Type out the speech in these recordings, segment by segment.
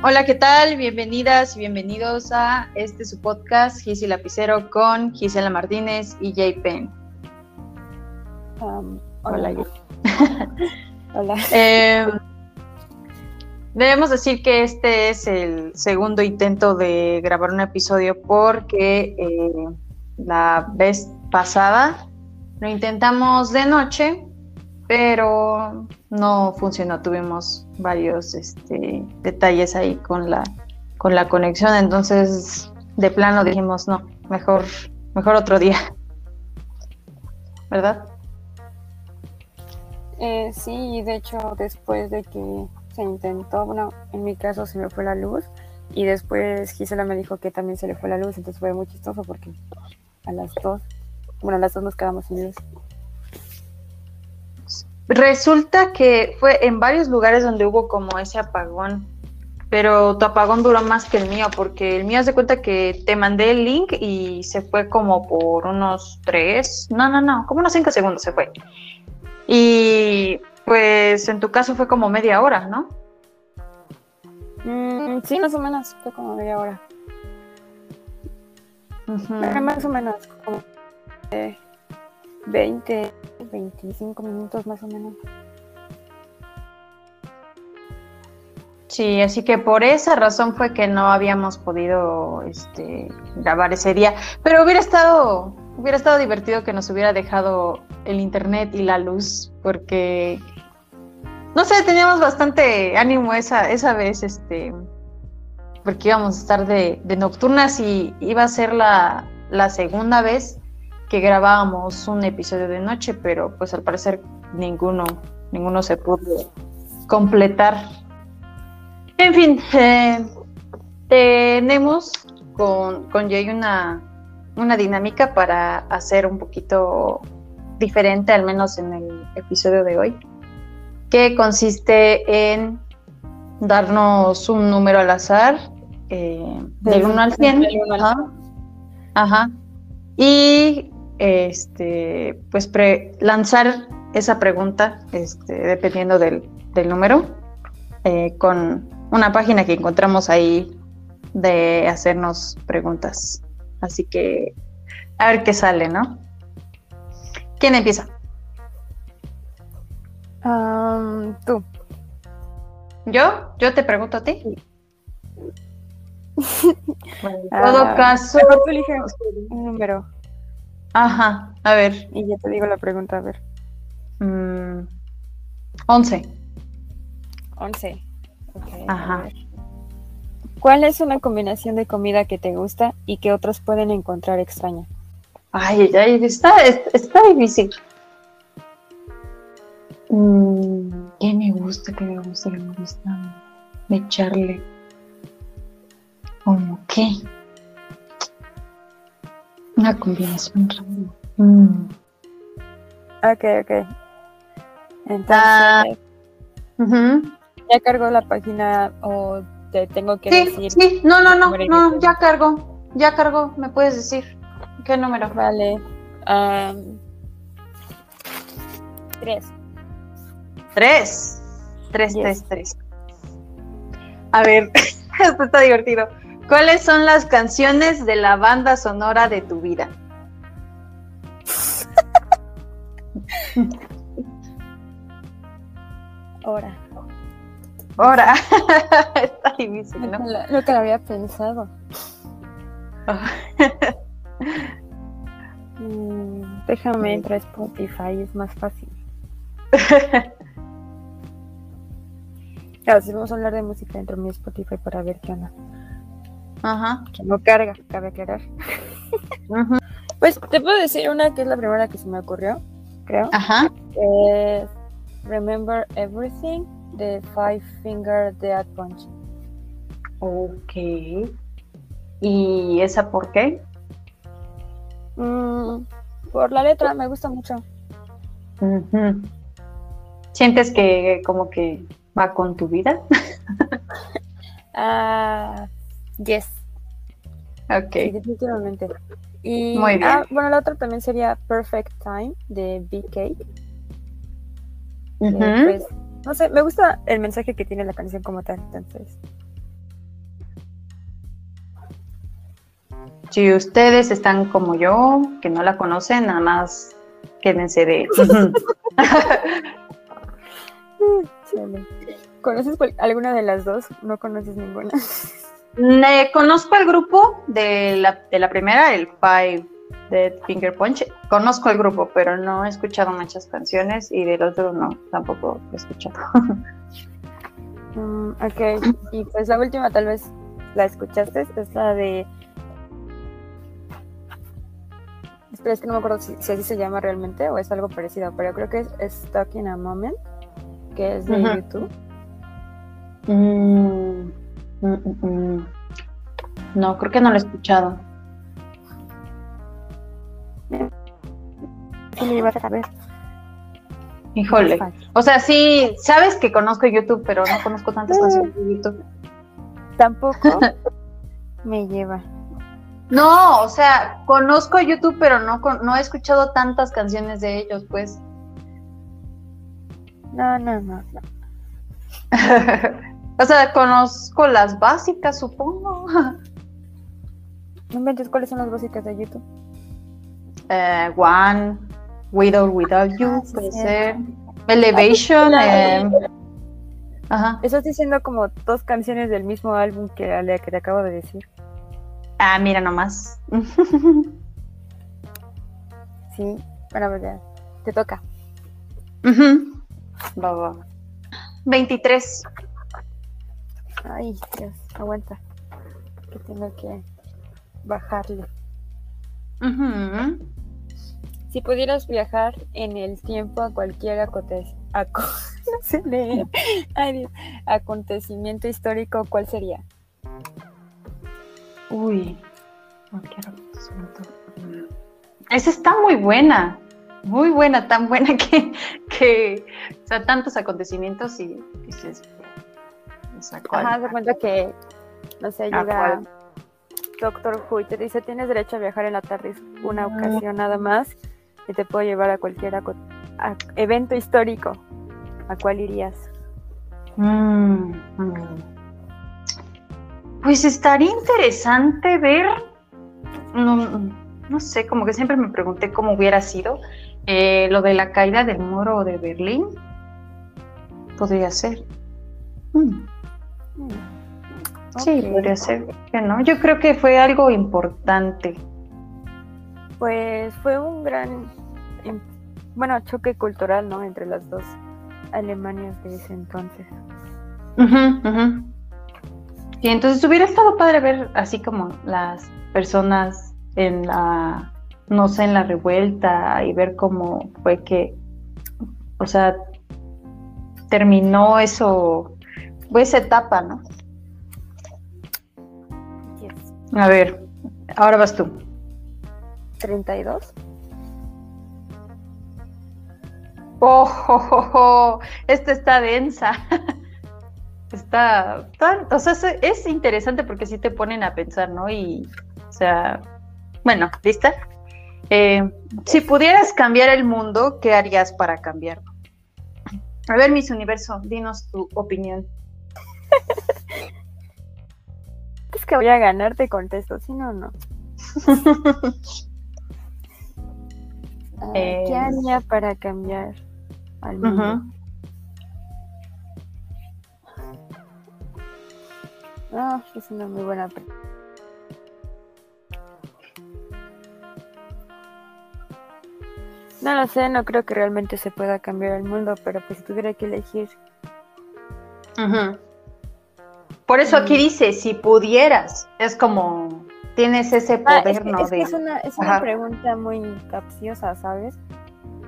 Hola, ¿qué tal? Bienvenidas y bienvenidos a este su podcast, Gisi Lapicero, con Gisela Martínez y Jay Penn. Um, hola. Hola. Eh, debemos decir que este es el segundo intento de grabar un episodio porque eh, la vez pasada lo intentamos de noche, pero no funcionó. Tuvimos varios este, detalles ahí con la, con la conexión, entonces de plano dijimos no, mejor, mejor otro día. ¿Verdad? Eh, sí, de hecho después de que se intentó, bueno, en mi caso se me fue la luz y después Gisela me dijo que también se le fue la luz, entonces fue muy chistoso porque a las dos, bueno, a las dos nos quedamos sin luz. Resulta que fue en varios lugares donde hubo como ese apagón, pero tu apagón duró más que el mío, porque el mío hace cuenta que te mandé el link y se fue como por unos tres, no, no, no, como unos cinco segundos se fue. Y pues en tu caso fue como media hora, ¿no? Mm, sí, más o menos, fue como media hora. Más o menos, como 20, 25 minutos más o menos. Sí, así que por esa razón fue que no habíamos podido este, grabar ese día. Pero hubiera estado, hubiera estado divertido que nos hubiera dejado el internet y la luz, porque no sé, teníamos bastante ánimo esa, esa vez, este, porque íbamos a estar de, de nocturnas y iba a ser la, la segunda vez que grabábamos un episodio de noche, pero pues al parecer ninguno, ninguno se pudo completar. En fin, eh, tenemos con, con Jay una, una dinámica para hacer un poquito diferente, al menos en el episodio de hoy, que consiste en darnos un número al azar, eh, del 1 al 100. Ajá. Y este, pues lanzar esa pregunta, este, dependiendo del, número, eh, con una página que encontramos ahí de hacernos preguntas. Así que a ver qué sale, ¿no? ¿Quién empieza? tú. ¿Yo? ¿Yo te pregunto a ti? en todo ah, caso. un número. Ajá, a ver. Y ya te digo la pregunta, a ver. Mm, once. Once. Ajá. ¿Cuál es una combinación de comida que te gusta y que otros pueden encontrar extraña? Ay, ay, está, está difícil. Mm, ¿Qué me gusta? ¿Qué me gusta? ¿Qué me gusta? De echarle. ¿Cómo qué? Una combinación mm. Ok, ok. Entonces, ah, ¿ya cargó la página o te tengo que decir? Sí, no, no, no, no, ya cargó, ya cargó, me puedes decir. ¿Qué número? Vale. tres. Tres. Tres, tres, tres. A ver, esto está divertido. ¿Cuáles son las canciones de la banda sonora de tu vida? Hora. Hora. Está difícil, ¿no? Lo, que lo había pensado. Mm, déjame entrar a Spotify, es más fácil. Claro, si vamos a hablar de música dentro de mi Spotify para ver qué onda. Ajá. Que no carga, cabe aclarar. Pues te puedo decir una que es la primera que se me ocurrió, creo. Ajá. Es Remember Everything de Five Finger Death Punch. Ok. ¿Y esa por qué? Mm, por la letra, me gusta mucho. ¿Sientes que como que va con tu vida? Ah... Yes. Ok. Definitivamente. Muy bien. Ah, bueno, la otra también sería Perfect Time de BK. Uh pues, no sé, me gusta el mensaje que tiene la canción como tal, entonces. Si ustedes están como yo, que no la conocen, nada más quédense de. ¿Conoces alguna de las dos? No conoces ninguna. conozco el grupo de la, de la primera, el Five de Finger Punch. Conozco el grupo, pero no he escuchado muchas canciones y del otro no, tampoco he escuchado. Mm, ok, y pues la última tal vez la escuchaste, es la de... Espera, es que no me acuerdo si, así se llama realmente o es algo parecido, pero creo que es Stuck in a Moment, que es de YouTube. Mm, mm, no, creo que no lo he escuchado. Sí, vas a saber. Híjole. O sea, sí, sabes que conozco YouTube, pero no conozco tantas canciones de YouTube. Tampoco me lleva. No, o sea, conozco YouTube, pero no, no he escuchado tantas canciones de ellos, pues. No, no, no. no. o sea, conozco las básicas, supongo. ¿No inventes cuáles son las básicas de YouTube? Eh, One, With or Without You, ah, puede ser. Elevation. Eh, ajá. Estás diciendo como dos canciones del mismo álbum que, que te acabo de decir. Ah, mira nomás. sí, bueno, pues ya. Te toca. Va, va. 23. Ay, Dios, aguanta. Que tengo que bajarle. Si pudieras viajar en el tiempo a cualquier acontecimiento histórico, ¿cuál sería? Uy, cualquier acontecimiento. Esa está muy buena, muy buena, tan buena que, que o sea, tantos acontecimientos y dices, Ajá, se cuenta que, no sé, llega Doctor Who y te dice, tienes derecho a viajar en la tarde una ocasión nada más y te puedo llevar a cualquier evento histórico. ¿A cuál irías? Mm, mm. Pues estaría interesante ver, no, sé, como que siempre me pregunté cómo hubiera sido eh, lo de la caída del muro de Berlín. Podría ser. Mm. Sí, podría ser que no. Yo creo que fue algo importante. Pues fue un gran, bueno, choque cultural, ¿no? Entre las dos Alemanias de ese entonces. Y entonces hubiera estado padre ver así como las personas en la, no sé, en la revuelta y ver cómo fue que, o sea, terminó eso, fue esa etapa, ¿no? A ver, ahora vas tú. 32. Oh, oh, oh, esta está densa. está tan, o sea, es, interesante porque sí te ponen a pensar, ¿no? Y, o sea, bueno, ¿lista? Eh, si pudieras cambiar el mundo, ¿qué harías para cambiarlo? A ver, Miss Universo, dinos tu opinión. es que voy a ganar, te contesto, si no, no. ¿Qué eh, haría para cambiar al mundo? Ah, es una muy buena pregunta. No lo sé, no creo que realmente se pueda cambiar el mundo, pero pues si tuviera que elegir. Por eso aquí mm. dice, si pudieras, es como tienes ese ah, poder, ¿no? Es, una, es una pregunta muy capciosa, ¿sabes?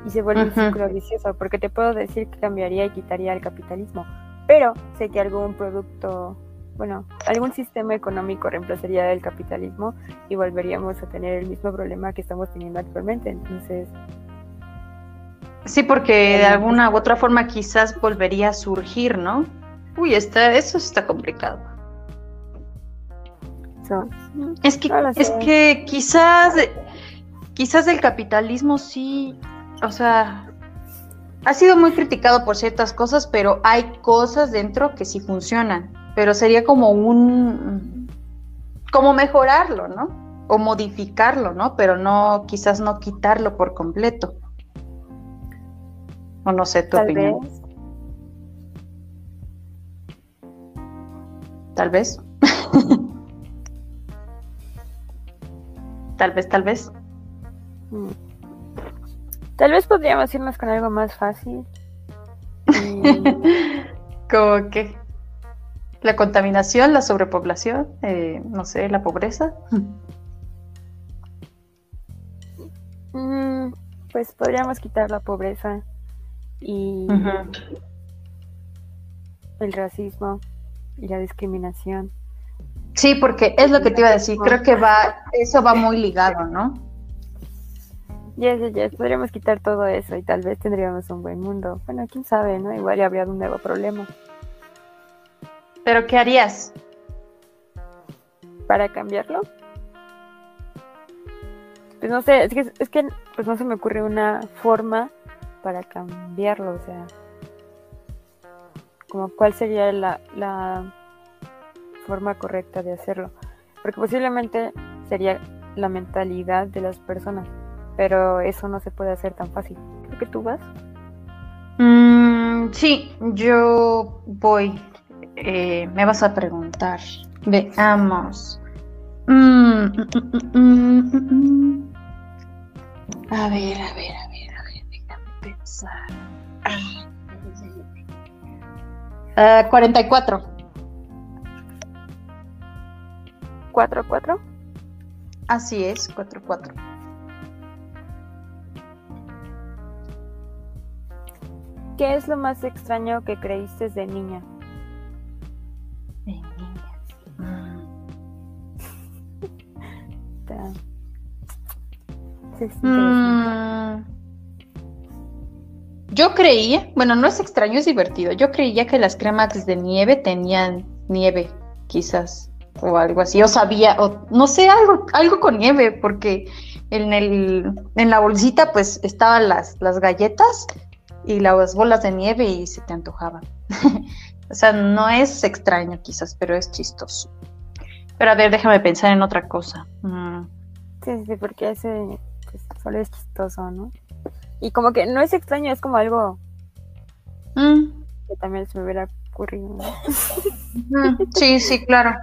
Y se vuelve uh vicioso, porque te puedo decir que cambiaría y quitaría el capitalismo, pero sé que algún producto, bueno, algún sistema económico reemplazaría el capitalismo y volveríamos a tener el mismo problema que estamos teniendo actualmente. Entonces, Sí, porque de alguna u otra forma quizás volvería a surgir, ¿no? Uy, está, eso está complicado. es que, es que quizás, quizás el capitalismo sí, o sea, ha sido muy criticado por ciertas cosas, pero hay cosas dentro que sí funcionan. Pero sería como un, como mejorarlo, ¿no? o modificarlo, ¿no? Pero no, quizás no quitarlo por completo. O no sé tu Tal opinión. vez. Tal vez. tal vez, tal vez. mm, Tal vez podríamos irnos con algo más fácil. Como que la contaminación, la sobrepoblación, eh, no sé, la pobreza. Mm, pues podríamos quitar la pobreza y el racismo y la discriminación. Sí, porque es lo que te iba a decir. Creo que va, eso va muy ligado, ¿no? Yes, yes, yes, podríamos quitar todo eso y tal vez tendríamos un buen mundo. Bueno, quién sabe, ¿no? Igual ya habría un nuevo problema. Pero ¿qué harías? ¿Para cambiarlo? Pues no sé, es que, es que pues no se me ocurre una forma para cambiarlo, o sea, como cuál sería la, la forma correcta de hacerlo. Porque posiblemente sería la mentalidad de las personas, pero eso no se puede hacer tan fácil. Creo que tú vas. Mm, sí, yo voy. Eh, me vas a preguntar. Veamos. Mm, mm, mm, mm, mm. A ver, a ver, a ver, a ver, déjame pensar. Ah, 44. 4-4. Así es, 44. ¿Qué es lo más extraño que creíste de niña? De niña. Mm. Sí. Mm. Yo creía, bueno, no es extraño, es divertido. Yo creía que las cremas de nieve tenían nieve, quizás, o algo así. O sabía, o no sé, algo, algo con nieve, porque en el, en la bolsita, pues, estaban las, las galletas y las bolas de nieve y se te antojaban. o sea, no es extraño, quizás, pero es chistoso. Pero a ver, déjame pensar en otra cosa. Mm. Sí, sí, sí, porque ese pues, solo es chistoso, ¿no? Y como que no es extraño, es como algo Mm. que también se me hubiera ocurrido. ¿no? Mm, Sí, sí, claro.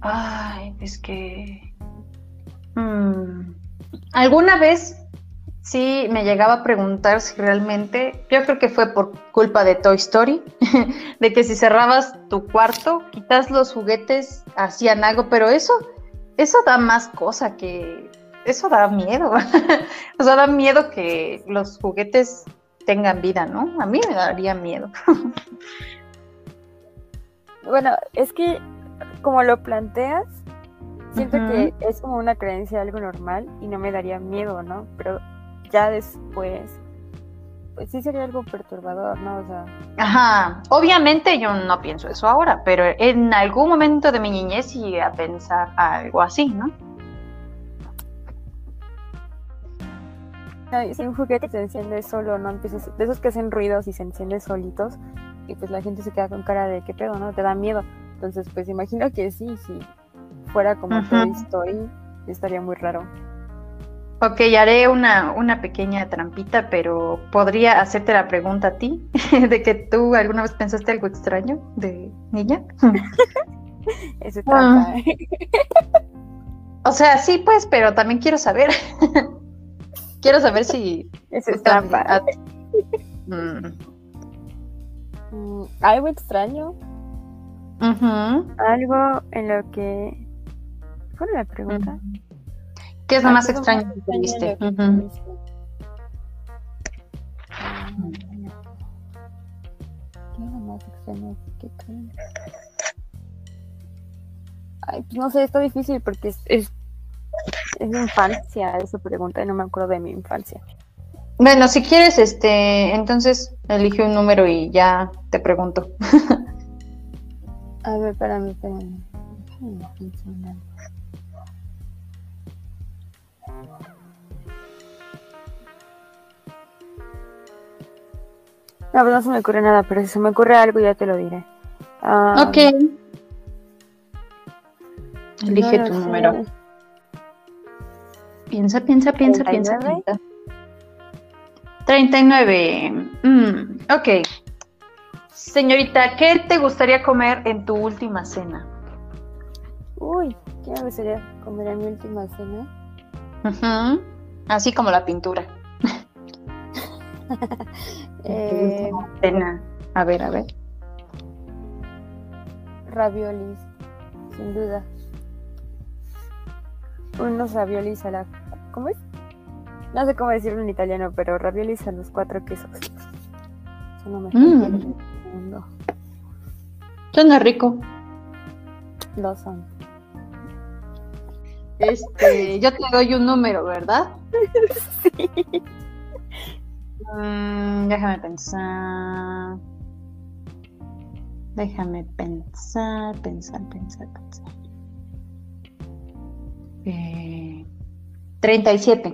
Ay, es que... mm, Alguna vez sí me llegaba a preguntar si realmente, yo creo que fue por culpa de Toy Story, de que si cerrabas tu cuarto, quitas los juguetes, hacían algo, pero eso, eso da más cosa que... Eso da miedo. o sea, da miedo que los juguetes tengan vida, ¿no? A mí me daría miedo. Bueno, es que como lo planteas, siento que es como una creencia algo normal y no me daría miedo, ¿no? Pero ya después, pues sí sería algo perturbador, ¿no? O sea, Ajá, obviamente yo no pienso eso ahora, pero en algún momento de mi niñez llegué a pensar algo así, ¿no? Si un juguete se enciende solo, ¿no? Empiezas, de esos que hacen ruidos y se encienden solitos, y pues la gente se queda con cara de qué pedo, ¿no? Te da miedo. Entonces, pues imagino que sí, si fuera como. Toy Story, estaría muy raro. Ok, haré una, una pequeña trampita, pero podría hacerte la pregunta a ti, de que tú alguna vez pensaste algo extraño de niña. Eso Ah. trampa. O sea, sí, pues, pero también quiero saber. quiero saber si... Eso es trampa. Mm, Mm, algo extraño, algo en lo que... ¿Cuál era la pregunta? ¿Qué es lo más ¿qué es lo extraño más que tuviste? que tuviste? ¿Qué es lo más extraño que tuve? Ay, pues no sé, está difícil porque es, es, es infancia esa pregunta y no me acuerdo de mi infancia. Bueno, si quieres, este, entonces elige un número y ya te pregunto. A ver, espérame, espérame. No, no se me ocurre nada, pero si se me ocurre algo ya te lo diré. Ah, Ok. Elige no tu lo número. Piensa, piensa, piensa, piensa, 39. piensa. 39. Mm, ok. Señorita, ¿qué te gustaría comer en tu última cena? Uy, ¿qué me gustaría comer en mi última cena? Ujú. Así como la pintura. Eh, Cena. A ver, a ver. raviolis, sin duda. Unos raviolis a la... ¿Cómo es? No sé cómo decirlo en italiano, pero raviolis a los cuatro quesos. Son lo mejor Mm. del mundo. Suena rico. Lo son. Este, yo te doy un número, ¿verdad? Sí. Mm, déjame pensar. Déjame pensar, pensar, pensar, pensar. Eh, 37.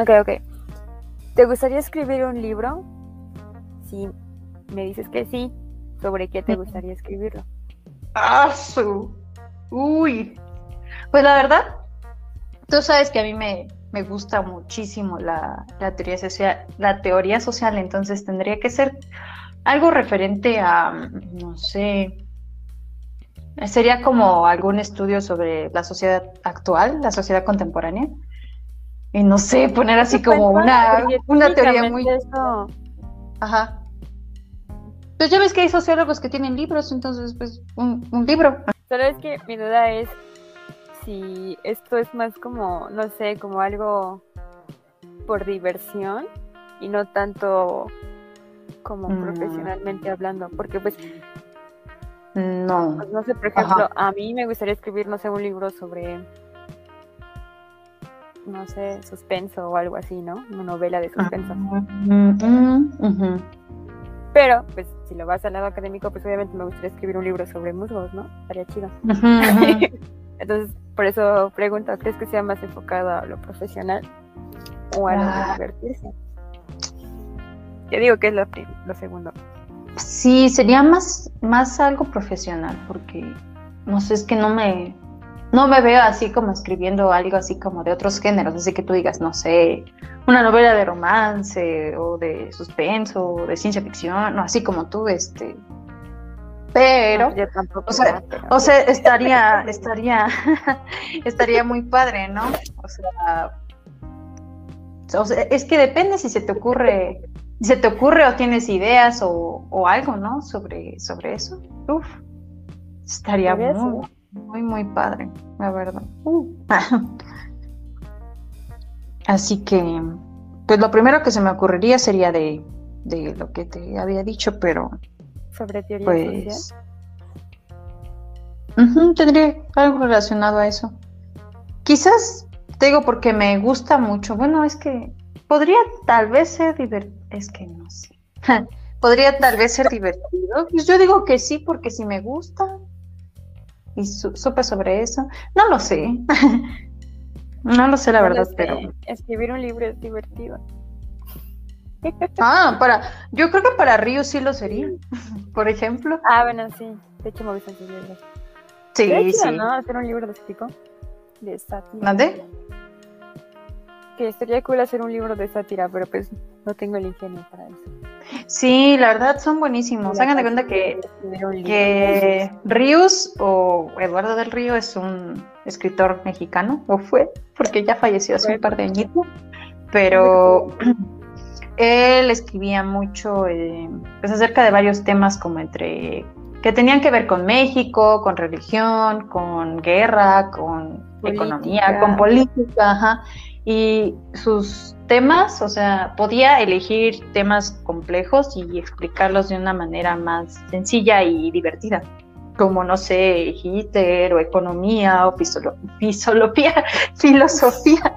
Ok, ok. ¿Te gustaría escribir un libro? Si me dices que sí, ¿sobre qué te gustaría escribirlo? ¡Ah, su! Uy. Pues la verdad, tú sabes que a mí me, me gusta muchísimo la, la teoría social, la teoría social, entonces tendría que ser algo referente a, no sé, sería como algún estudio sobre la sociedad actual, la sociedad contemporánea. Y no sé, poner así como una, una teoría muy... eso- Ajá. Pues ya ves que hay sociólogos que tienen libros, entonces pues un, un libro. Solo es que mi duda es si esto es más como, no sé, como algo por diversión y no tanto como Mm. profesionalmente hablando, porque pues, No. pues, no sé, por ejemplo, a mí me gustaría escribir, no sé, un libro sobre, no sé, suspenso o algo así, ¿no? Una novela de suspenso. Mm, mm, ujú. Pero, pues, si lo vas al lado académico, pues obviamente me gustaría escribir un libro sobre musgos, ¿no? Estaría chido. Entonces, por eso pregunto, ¿crees que sea más enfocado a lo profesional o a lo de Ah. divertirse? Yo digo que es lo, lo segundo. Sí, sería más, más algo profesional, porque no sé, es que no me, no me veo así como escribiendo algo así como de otros géneros, así que tú digas, no sé, una novela de romance o de suspenso o de ciencia ficción, no, así como tú, este. Pero, No, yo o sea, ¿no? Pero- o sea, estaría, estaría, estaría muy padre, ¿no? O sea, o sea, es que depende si se te ocurre, se te ocurre o tienes ideas o, o algo, ¿no? Sobre, sobre eso. Uf, estaría muy, muy, muy padre, la verdad. Uh. Así que, pues lo primero que se me ocurriría sería de, de lo que te había dicho, pero sobre teoría social. pues tendría algo relacionado a eso. Quizás te digo porque me gusta mucho. Bueno, es que podría tal vez ser divertido. Es que no sé. podría tal vez ser divertido. Pues yo digo que sí porque si me gusta y su- supe sobre eso. No lo sé. no lo sé la No verdad, sé, pero Escribir un libro es divertido. ah, para yo creo que para Río sí lo sería. Por ejemplo. Ah, bueno, sí. De hecho, me gustan sus libros. Sí, sí. ¿no? Hacer un libro de ese tipo. De sátira. ¿Mande? Que estaría cool hacer un libro de sátira, pero pues no tengo el ingenio para eso. Sí, la verdad son buenísimos. Hagan de cuenta que, Ríos o Eduardo del Río es un escritor mexicano, o fue, porque ya falleció hace un par de añitos, pero él escribía mucho eh, pues acerca de varios temas como entre que tenían que ver con México, con religión, con guerra, con Política. economía, con política, ajá. Y sus temas, o sea, podía elegir temas complejos y explicarlos de una manera más sencilla y divertida, como, no sé, Hitler o economía o fisolopía, filosofía.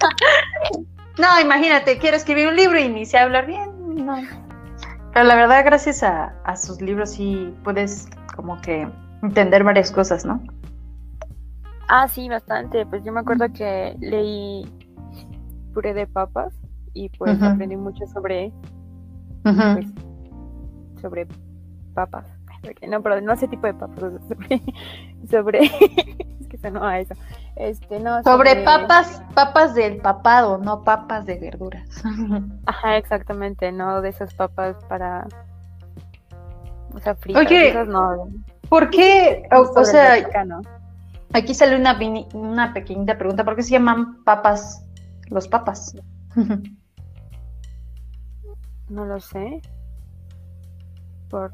no, imagínate, quiero escribir un libro y ni sé hablar bien, no. Pero la verdad, gracias a, a sus libros sí puedes como que entender varias cosas, ¿no? Ah, sí, bastante. Pues yo me acuerdo que leí puré de papas y pues aprendí mucho sobre, pues, sobre papas. No, pero no ese tipo de papas, sobre, sobre es que sonó a eso. Este, no. Sobre papas, papas del papado, no papas de verduras. Ajá, exactamente, no de esas papas para. O sea, fritas. Oye, esas no. ¿Por qué? O, o sea, aquí sale una, una pequeñita pregunta. ¿Por qué se llaman papas los papas? No lo sé. Por.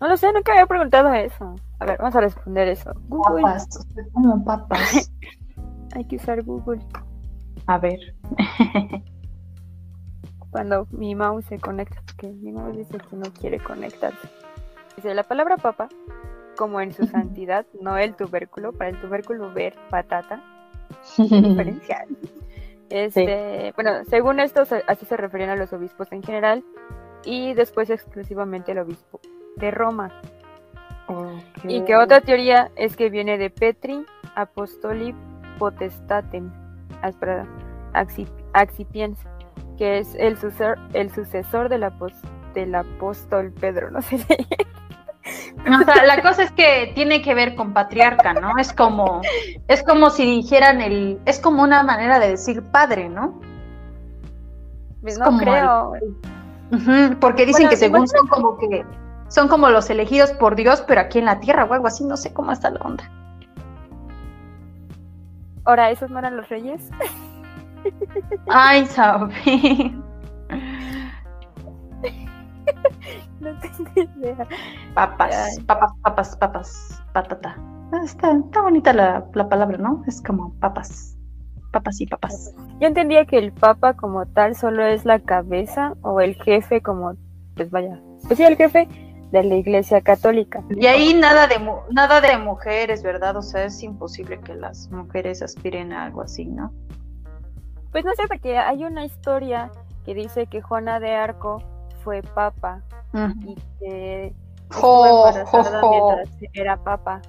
No lo sé, nunca había preguntado eso. A ver, vamos a responder eso. Google. Papas, como papas. Hay que usar Google. A ver. cuando mi mouse se conecta, porque mi mouse dice que no quiere conectarse. Dice la palabra papa, como en su santidad, no el tubérculo, para el tubérculo ver patata, qué Este, bueno, según esto, así se referían a los obispos en general y después exclusivamente al obispo de Roma. Y que otra teoría es que viene de Petri Apostoli Potestatem aspera- Axipiens, que es el sucesor, el sucesor del, apos- del apóstol Pedro, no sé si O sea, la cosa es que tiene que ver con patriarca, ¿no? Es como, es como si dijeran el, es como una manera de decir padre, ¿no? Pues Es no como creo. Porque dicen Bueno, que según son como que son como los elegidos por Dios, pero aquí en la tierra o algo así, no sé cómo está la onda. Ahora, ¿esos no eran los reyes? Ay, sabe. No tengo idea. Papas, Ay. papas, papas, papas, patata. Ah, Está, está bonita la, la palabra, ¿no? Es como papas, papas y papas. Yo entendía que el papa como tal solo es la cabeza o el jefe como, pues vaya, pues sí, el jefe de la iglesia católica. Y ahí nada de nada de mujeres, ¿verdad? O sea, es imposible que las mujeres aspiren a algo así, ¿no? Pues no sé, porque hay una historia que dice que Juana de Arco fue papa y que estuvo embarazada mientras era papa.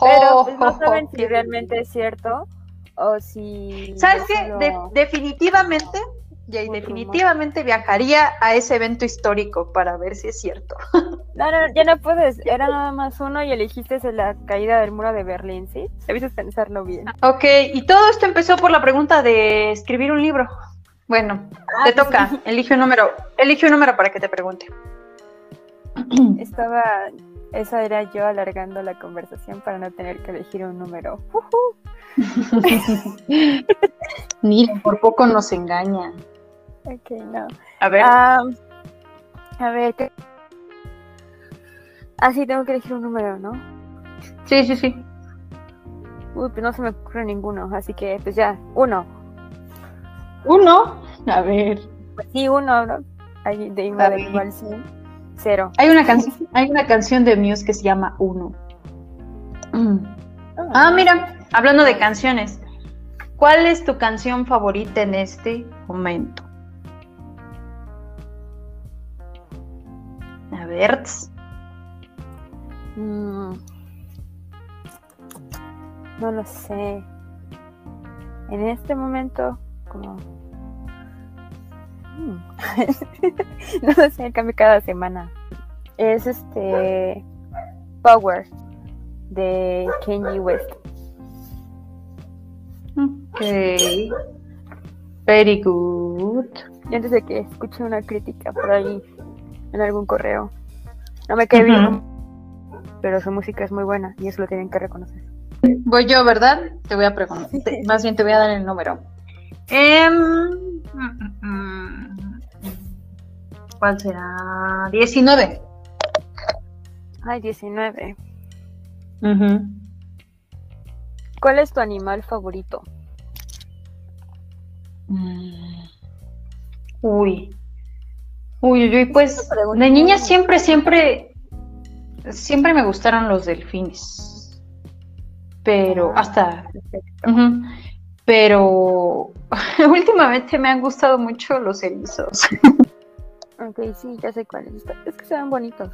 Pero pues, no saben si realmente es cierto o si... ¿Sabes es qué? De- definitivamente, Jay, definitivamente viajaría a ese evento histórico para ver si es cierto. No, no, ya no puedes. Era nada más uno y elegiste la caída del muro de Berlín, ¿sí? Debiste pensarlo bien. Ok, y todo esto empezó por la pregunta de escribir un libro. Bueno, te toca, elige un número, elige un número para que te pregunte. Estaba... Esa era yo alargando la conversación para no tener que elegir un número. Mira, por poco nos engaña. Ok, no. A ver, Ah, a ver, ¿qué? Ah, sí, tengo que elegir un número, ¿no? sí, sí, sí. Uy, pues no se me ocurre ninguno, así que pues ya, uno. Uno, a ver. Pues sí, uno, ¿no? Ahí de igual, igual sí. Cero. Hay una canción, hay una canción de Muse que se llama Uno. Mm. Ah, mira, hablando de canciones, ¿cuál es tu canción favorita en este momento? A ver. Mm. No lo sé. En este momento, como. No sé, cambia cada semana. Es este. Power de Kanye West. Ok. Very good. Y antes de que escuche una crítica por ahí en algún correo, no me cae bien, pero su música es muy buena y eso lo tienen que reconocer. Voy yo, ¿verdad? Te voy a preguntar. Más bien te voy a dar el número. Em, mm, mm, mm. ¿Cuál será? 19. Ay, 19. Ujú. ¿Cuál es tu animal favorito? Mm. Uy. Uy, uy, pues de niña siempre, siempre, siempre me gustaron los delfines. Pero Ah, hasta, ujú, pero últimamente me han gustado mucho los erizos. Ok, sí, ya sé cuáles. Es que se ven bonitos.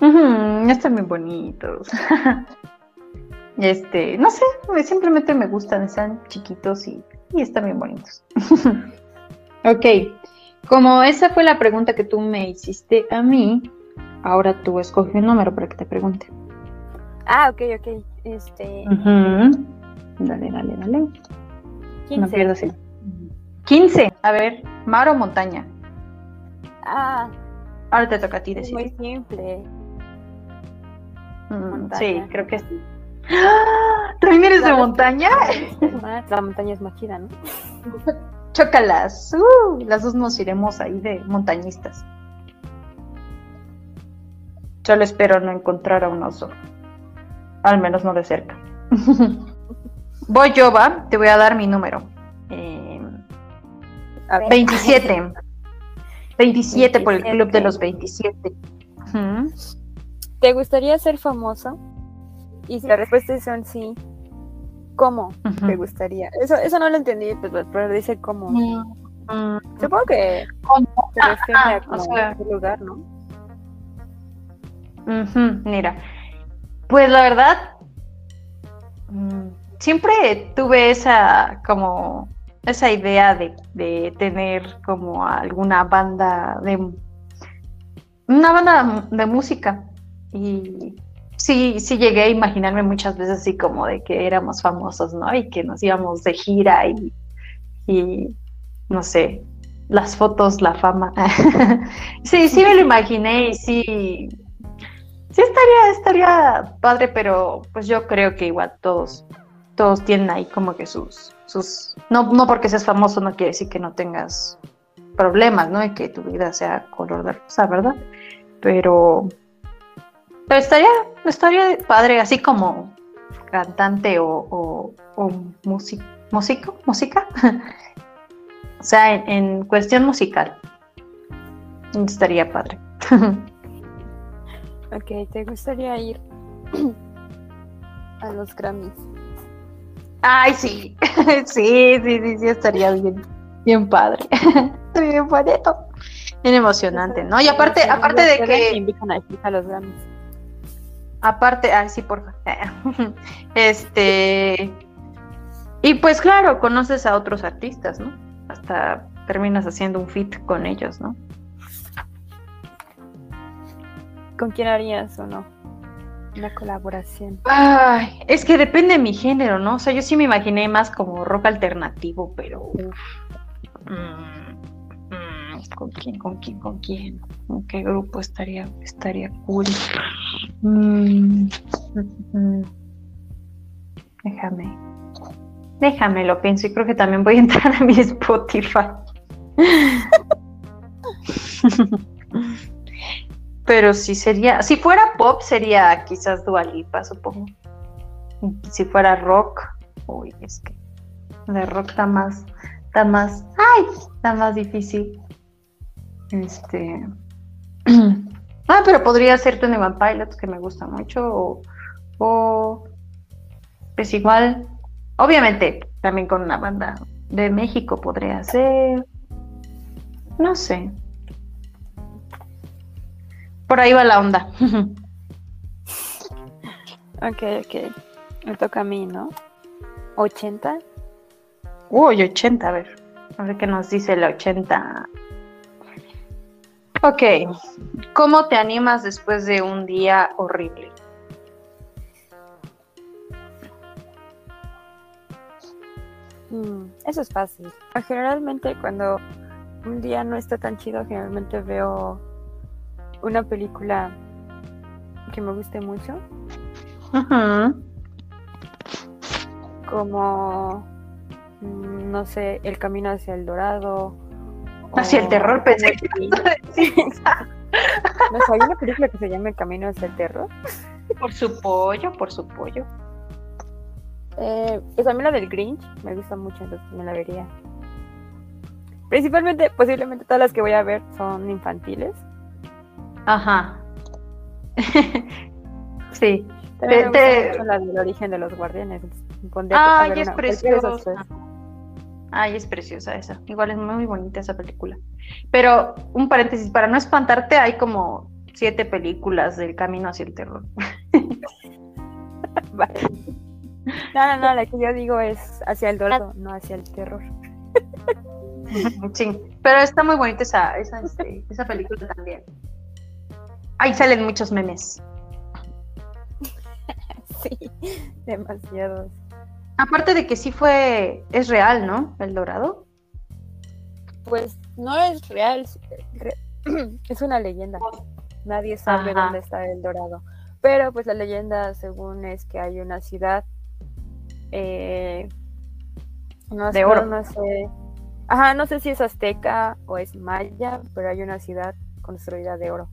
Ujú, están bien bonitos. Este, no sé, simplemente me gustan, están chiquitos y, y están bien bonitos. ok, como esa fue la pregunta que tú me hiciste a mí, ahora tú escoge un número para que te pregunte. Ah, ok, ok. Este. Dale, dale, dale. 15. No pierdo así. 15. A ver, mar o montaña. Ah, Ahora te toca a ti decir. muy simple. Mm. Sí, creo que sí. ¡Ah! ¿También eres de montaña? La montaña es más chida, ¿no? Chócalas. Uh, las dos nos iremos ahí de montañistas. Solo espero no encontrar a un oso. Al menos no de cerca. Voy yo, va. Te voy a dar mi número. Eh, A ver. 27. 27 por el club de 27. los 27. Ujú. ¿Te gustaría ser famoso? Y si la respuesta es un sí, ¿cómo Ujú. te gustaría? Eso, eso no lo entendí, pues, pero dice cómo. Mm, Supongo que ¿cómo? se refiere ah, a como o sea, lugar, ¿no? Ujú, Mira, pues la verdad, mm, siempre tuve esa como esa idea de, de tener como alguna banda de una banda de música y sí, sí llegué a imaginarme muchas veces así como de que éramos famosos, ¿no? Y que nos íbamos de gira y, y no sé, las fotos, la fama. sí, sí me lo imaginé y sí, Sí estaría, estaría padre, pero pues yo creo que igual todos, todos tienen ahí como que sus, sus, no, no porque seas famoso no quiere decir que no tengas problemas, ¿no? Y que tu vida sea color de rosa, ¿verdad? Pero, pero estaría, estaría padre, así como cantante o, o, o músico, música. o sea, en, en cuestión musical. Estaría padre. Ok, ¿te gustaría ir a los Grammys? Ay, sí. sí, sí, sí, sí, estaría bien, bien padre. Bien bonito. Bien emocionante, ¿no? Y aparte, aparte de que, a los Grammys. aparte, ay, sí, porfa. Este, y pues claro, conoces a otros artistas, ¿no? Hasta terminas haciendo un fit con ellos, ¿no? ¿Con quién harías o no? Una colaboración. Ay, es que depende de mi género, ¿no? O sea, yo sí me imaginé más como rock alternativo, pero uf. Mm, mm, ¿Con quién? ¿Con quién? ¿Con quién? ¿Con qué grupo estaría, estaría cool? Mm. Déjame. Déjame, lo pienso y creo que también voy a entrar a mi Spotify. Pero si sería, si fuera pop sería quizás Dua Lipa, supongo. Si fuera rock, uy, es que de rock está más, está más, ay, está más difícil. Este, ah, pero podría ser Tony One Pilots que me gusta mucho o, o pues igual, obviamente también con una banda de México podría ser, no sé. Por ahí va la onda. Ok, ok. Me toca a mí, ¿no? ¿80? Uy, 80, a ver. A ver qué nos dice el 80. Ok. ¿Cómo te animas después de un día horrible? Mm, eso es fácil. Generalmente cuando un día no está tan chido, generalmente veo una película que me guste mucho, como, mm, no sé, El Camino hacia el Dorado. Hacia el terror, pensé que No sé, hay una película que se llama El Camino hacia el Terror. Por su pollo, por su pollo. Eh, pues a mí la del Grinch me gusta mucho, entonces me la vería. Principalmente, posiblemente todas las que voy a ver son infantiles. Ajá. sí. Te- te- la del origen de los guardianes. Ay, ver es preciosa. Ay, es preciosa esa. Igual es muy bonita esa película. Pero, un paréntesis, para no espantarte, hay como siete películas del camino hacia el terror. Vale. No, no, no, la que yo digo es hacia el dorado, no hacia el terror. Sí, pero está muy bonita esa, esa, este, esa película también. Ahí salen muchos memes. sí, demasiados. Aparte de que sí fue, es real, ¿no? El dorado. Pues no es real, es una leyenda. Nadie sabe dónde está el dorado. Pero pues la leyenda según es que hay una ciudad eh, no de oro. No sé. Ajá, no sé si es azteca o es maya, pero hay una ciudad construida de oro.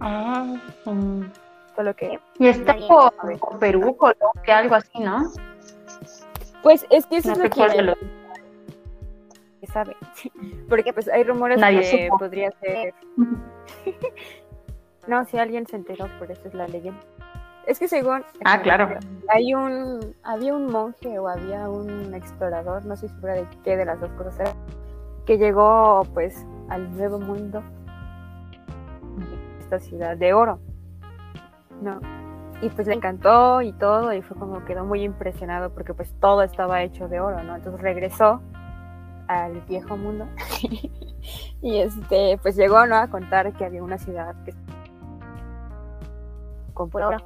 Ah, mm. solo que. Y está por, Perú, Colombia, algo así, ¿no? Pues es que eso es lo que. sabe. Porque pues hay rumores que podría ser. no, si alguien se enteró, por eso es la leyenda. Es que según... Ah, claro. Hay un... Había un monje o había un explorador, no sé segura de qué de las dos cosas era, que llegó pues al nuevo mundo, esta ciudad de oro, ¿no? Y pues le encantó y todo, y fue como quedó muy impresionado porque pues todo estaba hecho de oro, ¿no? Entonces regresó al viejo mundo y este pues llegó, ¿no? A contar que había una ciudad que con oro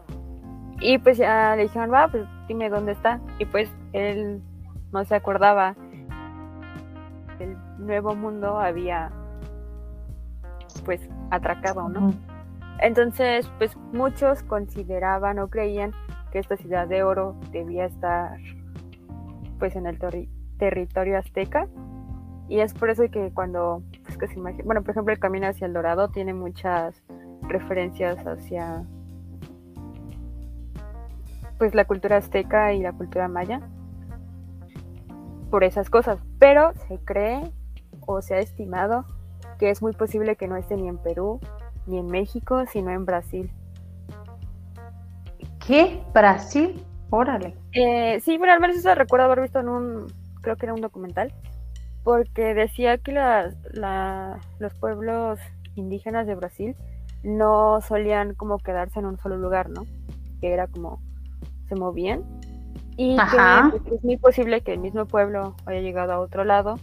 y pues ya le dijeron, va, pues dime dónde está. Y pues él no se acordaba. El nuevo mundo había pues atracado, ¿no? Entonces, pues muchos consideraban o creían que esta ciudad de oro debía estar pues en el territorio azteca. Y es por eso que cuando, pues se imagina, bueno, por ejemplo, el camino hacia el Dorado tiene muchas referencias hacia pues la cultura azteca y la cultura maya por esas cosas, pero se cree o se ha estimado que es muy posible que no esté ni en Perú ni en México, sino en Brasil. ¿Qué? ¿Brasil? Órale. Eh, sí, bueno, al menos eso recuerdo haber visto en un, creo que era un documental, porque decía que los pueblos indígenas de Brasil no solían como quedarse en un solo lugar, ¿no? Que era como se movían y que es muy posible que el mismo pueblo haya llegado a otro lado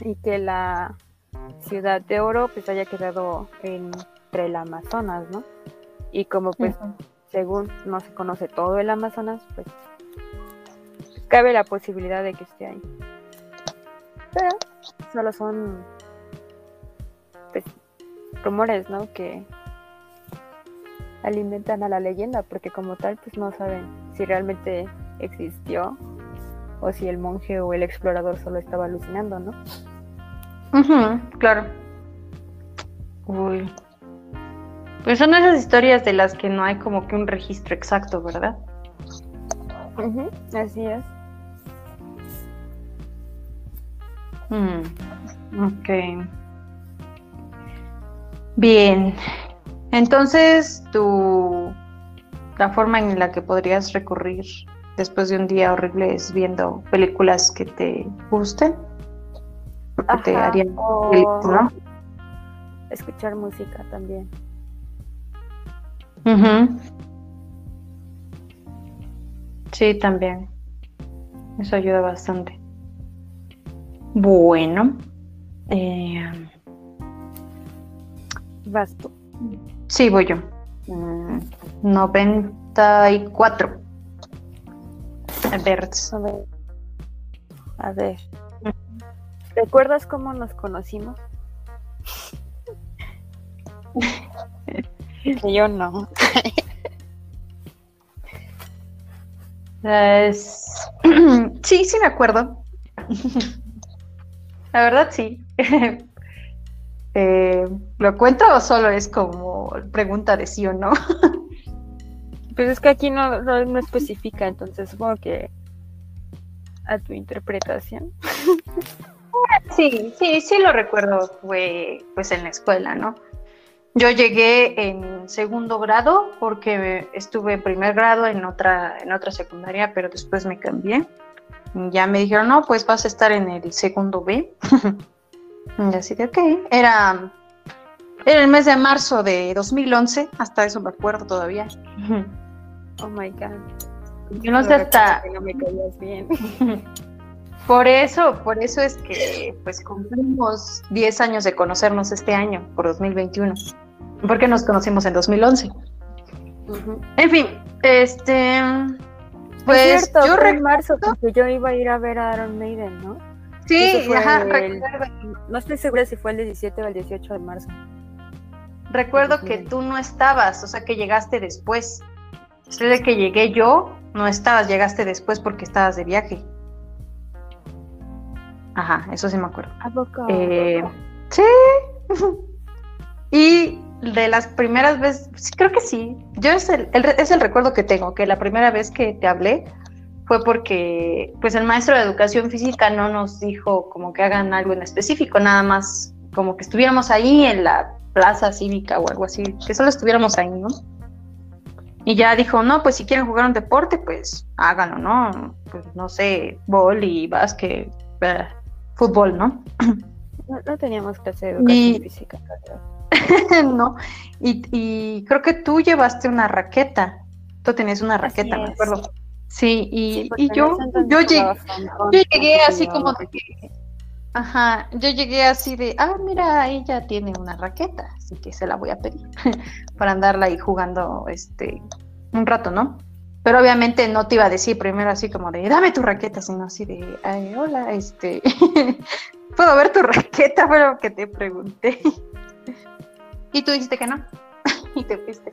y que la ciudad de oro pues haya quedado entre el Amazonas, ¿no? Y como pues según no se conoce todo el Amazonas, pues cabe la posibilidad de que esté ahí. Pero solo son pues, rumores, ¿no? Que alimentan a la leyenda, porque como tal, pues no saben si realmente existió o si el monje o el explorador solo estaba alucinando, ¿no? Claro. Uy. Pues son esas historias de las que no hay como que un registro exacto, ¿verdad? así es. Mm, ok. Bien. Entonces, tu, la forma en la que podrías recurrir después de un día horrible es viendo películas que te gusten, porque te harían feliz, ¿no? Escuchar música también. Sí, también. Eso ayuda bastante. Bueno. Eh... Vas tú. Sí, voy yo. 94. Mm, a ver. A ver. ¿Recuerdas cómo nos conocimos? yo no. sí, sí me acuerdo. La verdad sí. Eh, ¿Lo cuento o solo es como pregunta de sí o no? pues es que aquí no, no, especifica, entonces supongo que a tu interpretación. Sí, sí, sí lo recuerdo, fue pues en la escuela, ¿no? Yo llegué en segundo grado porque estuve en primer grado en otra, en otra secundaria, pero después me cambié. Ya me dijeron, no, pues vas a estar en el segundo B. Y así de, ok, era, era el mes de marzo de 2011, hasta eso me acuerdo todavía. Oh my God. Yo no sé hasta... no me caías bien. Por eso, por eso es que pues cumplimos 10 años de conocernos este año, por 2021. Porque nos conocimos en 2011. En fin, Este. Pues es cierto, yo fue en marzo, porque yo iba a ir a ver a Iron Maiden, ¿no? Sí, ajá, No estoy segura si fue el 17 o el 18 de marzo. Recuerdo que tú no estabas, o sea que llegaste después. Desde que llegué yo, no estabas, llegaste después porque estabas de viaje. Ajá, eso sí me acuerdo. ¿A poco? Eh, sí. y de las primeras veces, sí, creo que sí. Yo es el, es el recuerdo que tengo, que la primera vez que te hablé fue porque pues el maestro de educación física no nos dijo como que hagan algo en específico, nada más como que estuviéramos ahí en la plaza cívica o algo así, que solo estuviéramos ahí, ¿no? Y ya dijo, no, pues si quieren jugar un deporte, pues háganlo, ¿no? Pues no sé, y básquet, eh, fútbol, ¿no? No, teníamos clase de educación física, no, y, y, creo que tú llevaste una raqueta. Tú tenías una raqueta, me acuerdo. Sí, y, y yo, yo, llegué, yo llegué así como de que, ajá, yo llegué así de, ah, mira, ella tiene una raqueta, así que se la voy a pedir para andarla ahí jugando este un rato, ¿no? Pero obviamente no te iba a decir primero así como de, dame tu raqueta, sino así de, Ay, hola, este, ¿puedo ver tu raqueta? Fue lo que te pregunté. y tú dijiste que no, y te fuiste.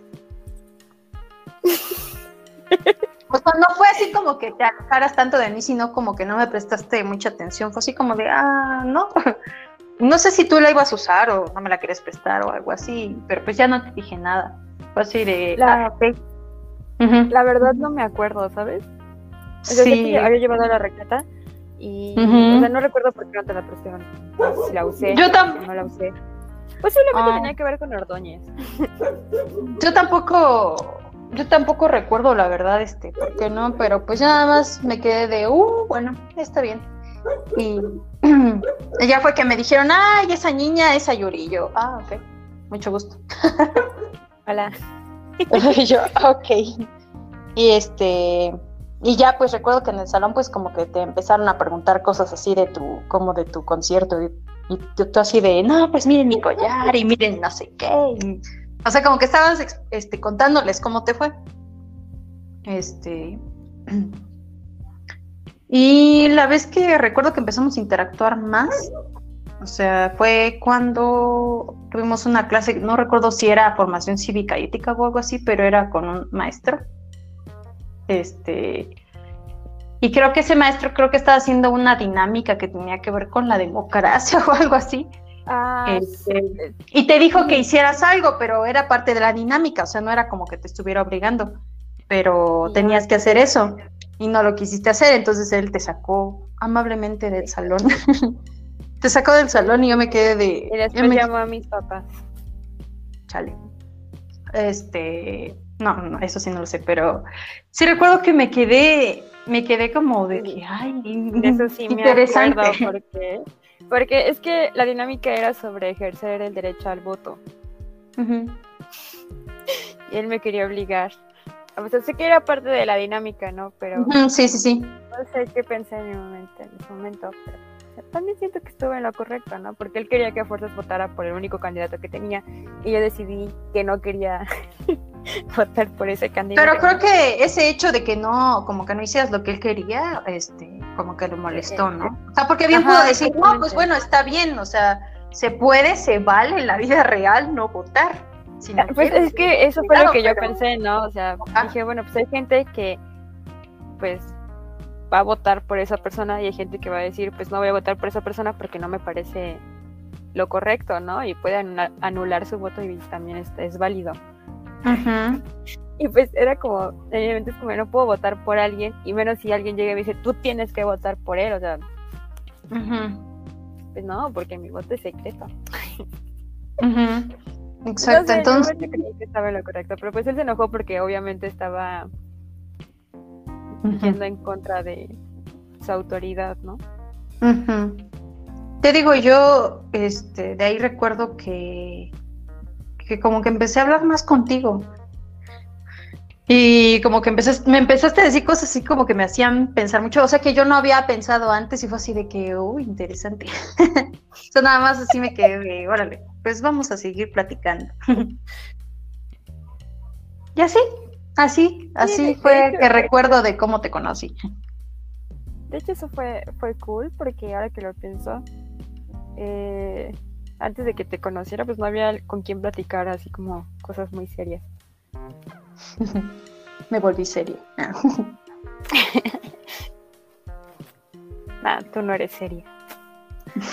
O sea, no fue así como que te alejaras tanto de mí, sino como que no me prestaste mucha atención. Fue así como de, ah, no. No sé si tú la ibas a usar o no me la quieres prestar o algo así, pero pues ya no te dije nada. Fue así de, la, ah, la verdad no me acuerdo, ¿sabes? sí. había llevado la raqueta y o sea, no recuerdo por qué no te la presté. Si la usé. Yo tampoco. No la usé. Posiblemente ah. tenía que ver con Ordóñez. Yo tampoco yo tampoco recuerdo la verdad, este, por qué no, pero pues nada más me quedé de, uh, bueno, está bien. Y ya fue que me dijeron, ay, esa niña es Ayuri. Y yo, ah, ok, mucho gusto. Hola. y yo, ok. Y este, y ya pues recuerdo que en el salón pues como que te empezaron a preguntar cosas así de tu, como de tu concierto. Y, tú, así de, no, pues miren mi collar y miren no sé qué. O sea, como que estabas este, contándoles cómo te fue. Este. Y la vez que recuerdo que empezamos a interactuar más, o sea, fue cuando tuvimos una clase, no recuerdo si era formación cívica y ética o algo así, pero era con un maestro. Este. Y creo que ese maestro creo que estaba haciendo una dinámica que tenía que ver con la democracia o algo así. Ah, este, y te dijo que hicieras algo, pero era parte de la dinámica, o sea, no era como que te estuviera obligando, pero tenías que hacer eso y no lo quisiste hacer, entonces él te sacó amablemente del salón. te sacó del salón y yo me quedé de... Y después me... llamó a mis papás. Chale. Este, no, no, eso sí no lo sé, pero sí recuerdo que me quedé, me quedé como de que, ay, eso sí interesante. me acuerdo porque porque es que la dinámica era sobre ejercer el derecho al voto. Y él me quería obligar. O sea, sé que era parte de la dinámica, ¿no? Pero. Sí, sí, sí. No sé qué pensé en mi momento, en ese momento, pero también siento que estuve en lo correcto, ¿no? Porque él quería que a fuerzas votara por el único candidato que tenía y yo decidí que no quería votar por ese candidato. Pero creo que ese hecho de que no, como que no hicieras lo que él quería, este, como que lo molestó, ¿no? O sea, porque bien pudo decir, no, pues bueno, está bien, o sea, se puede, se vale en la vida real no votar. pues es que eso fue lo que yo pensé, ¿no? O sea, dije, bueno, pues hay gente que, pues, va a votar por esa persona y hay gente que va a decir, pues no voy a votar por esa persona porque no me parece lo correcto, ¿no? Y puede anular, su voto y también es, es válido. Y pues era como, en es como, no puedo votar por alguien, y menos si alguien llega y me dice, tú tienes que votar por él, o sea. Pues no, porque mi voto es secreto. Exacto, entonces. Que lo correcto, pero pues él se enojó porque obviamente estaba yendo en contra de su autoridad, ¿no? Te digo, yo este, de ahí recuerdo que, que como que empecé a hablar más contigo. Y como que empezaste, me empezaste a decir cosas así como que me hacían pensar mucho, o sea que yo no había pensado antes y fue así de que, uy, interesante. o sea, nada más así me quedé, órale, pues vamos a seguir platicando. y así, Así, así fue que recuerdo de cómo te conocí. De hecho, eso fue, fue cool porque ahora que lo pienso, eh, antes de que te conociera, pues no había con quién platicar así como cosas muy serias. Me volví seria. nah, tú no eres seria.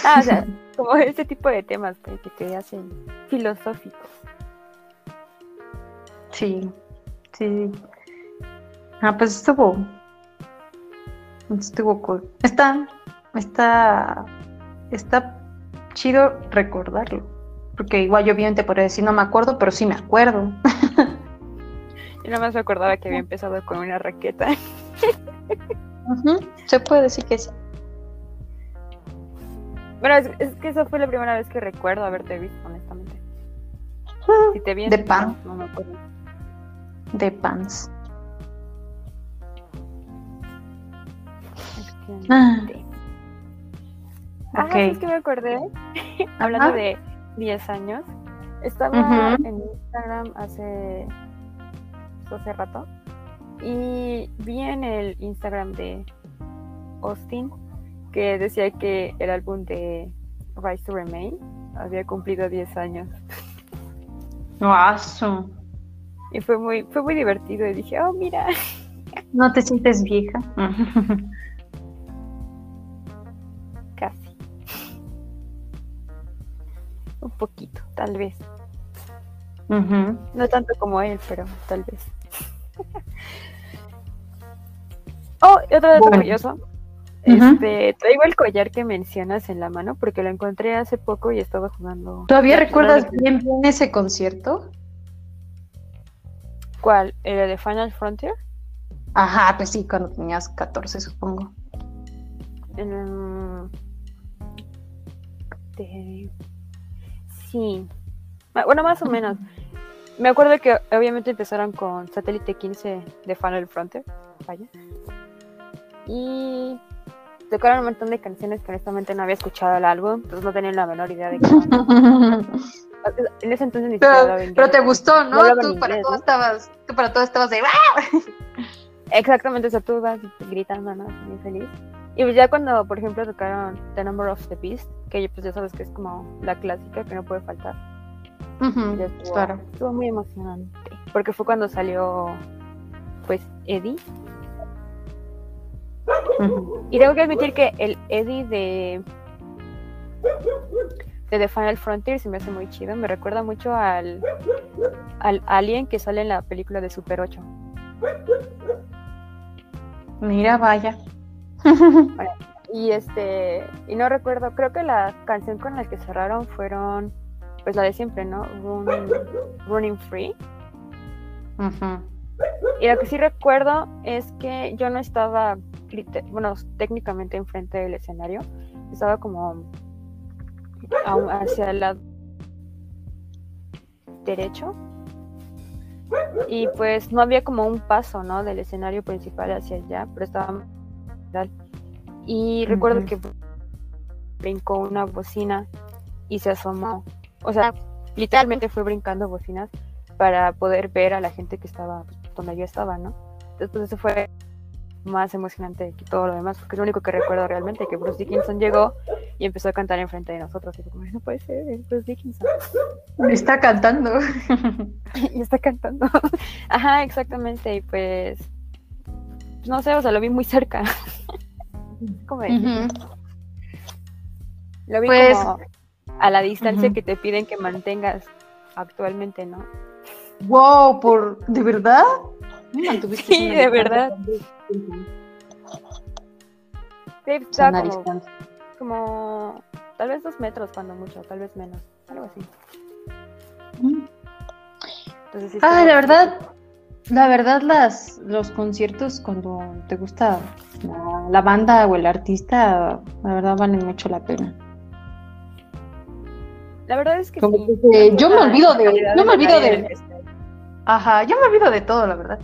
Ah, o sea, como ese tipo de temas pues, que te hacen filosóficos. Sí, sí. Ah, pues estuvo. Estuvo cool. Está, está, está chido recordarlo. Porque igual yo obviamente por decir no me acuerdo, pero sí me acuerdo. Yo nada más me acordaba que había empezado con una raqueta. Se puede decir que sí. Bueno, es, que esa fue la primera vez que recuerdo haberte visto, honestamente. Si te vi de pan. No, me acuerdo. De pants. Ah. ah es que me acordé, hablando de 10 años, estaba en Instagram hace, hace rato y vi en el Instagram de Austin que decía que el álbum de Rise to Remain había cumplido 10 años. Wow. Y fue muy, fue muy divertido y dije, oh, mira. ¿No te sientes vieja? Casi. Un poquito, tal vez. No tanto como él, pero tal vez. oh, y otro dato curioso este, traigo el collar que mencionas en la mano porque lo encontré hace poco y estaba jugando. ¿Todavía recuerdas bien, bien ese concierto? ¿Cuál? ¿El de Final Frontier? Ajá, pues sí, cuando tenías 14, supongo. Sí. Ah, bueno, más o menos. Me acuerdo que obviamente empezaron con Satélite 15 de Final Frontier. Vaya. Y tocaron un montón de canciones que honestamente no había escuchado el álbum, entonces no tenía la menor idea de qué. en ese entonces ni pero, pero te gustó, ¿no? tú, para todo estabas, tú para todo estabas de ¡Ah! Exactamente, o sea, tú vas gritando, ¿no? Muy feliz. Y pues ya cuando, por ejemplo, tocaron The Number of the Beast, que pues ya sabes que es como la clásica que no puede faltar. estuvo, claro. Estuvo muy emocionante. Porque fue cuando salió, pues, Eddie, y tengo que admitir que el Eddie de, de The Final Frontier se me hace muy chido. Me recuerda mucho al, al alien que sale en la película de Super 8. Mira, vaya. y este, y no recuerdo, creo que la canción con la que cerraron fueron, pues la de siempre, ¿no? running Free. Y lo que sí recuerdo es que yo no estaba bueno, técnicamente enfrente del escenario, estaba como hacia el lado derecho y pues no había como un paso, ¿no? Del escenario principal hacia allá, pero estaba y recuerdo que brincó una bocina y se asomó, o sea, literalmente fue brincando bocinas para poder ver a la gente que estaba donde yo estaba, ¿no? Después eso fue más emocionante que todo lo demás, porque es lo único que recuerdo realmente, que Bruce Dickinson llegó y empezó a cantar enfrente de nosotros, y como, no puede ser, es Bruce Dickinson. Está cantando. y está cantando. Ajá, exactamente, y pues, no sé, o sea, lo vi muy cerca. ¿Cómo Lo vi pues como a la distancia que te piden que mantengas actualmente, ¿no? Wow, por ¿de verdad? Sí, de verdad. Sí, como, tal vez dos metros cuando mucho, tal vez menos, algo así. ah, la verdad, la verdad las los conciertos cuando te gusta la, banda o el artista, la verdad valen mucho la pena. La verdad es que, yo me olvido de, yo me olvido de, ajá, yo me olvido de todo, la verdad.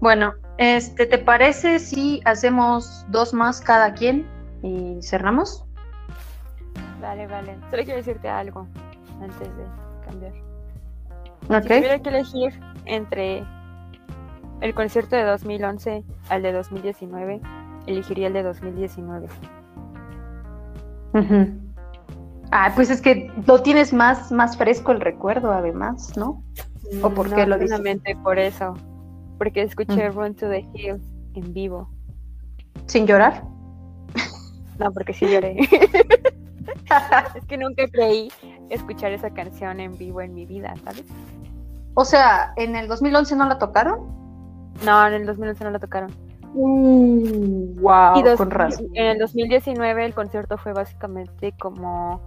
Bueno, este, ¿te parece si hacemos dos más cada quien y cerramos? Vale, vale. Solo quiero decirte algo antes de cambiar. Si tuviera que elegir entre el concierto de 2011 al de 2019, elegiría el de 2019. Ah, pues es que lo tienes más, más fresco el recuerdo, además, ¿no? ¿O por qué lo dices? por eso. Porque escuché Run to the Hills en vivo. ¿Sin llorar? No, porque sí lloré. es que nunca creí escuchar esa canción en vivo en mi vida, ¿sabes? O sea, ¿en el 2011 no la tocaron? No, en el 2011 no la tocaron. wow, y con razón. En el 2019 el concierto fue básicamente como...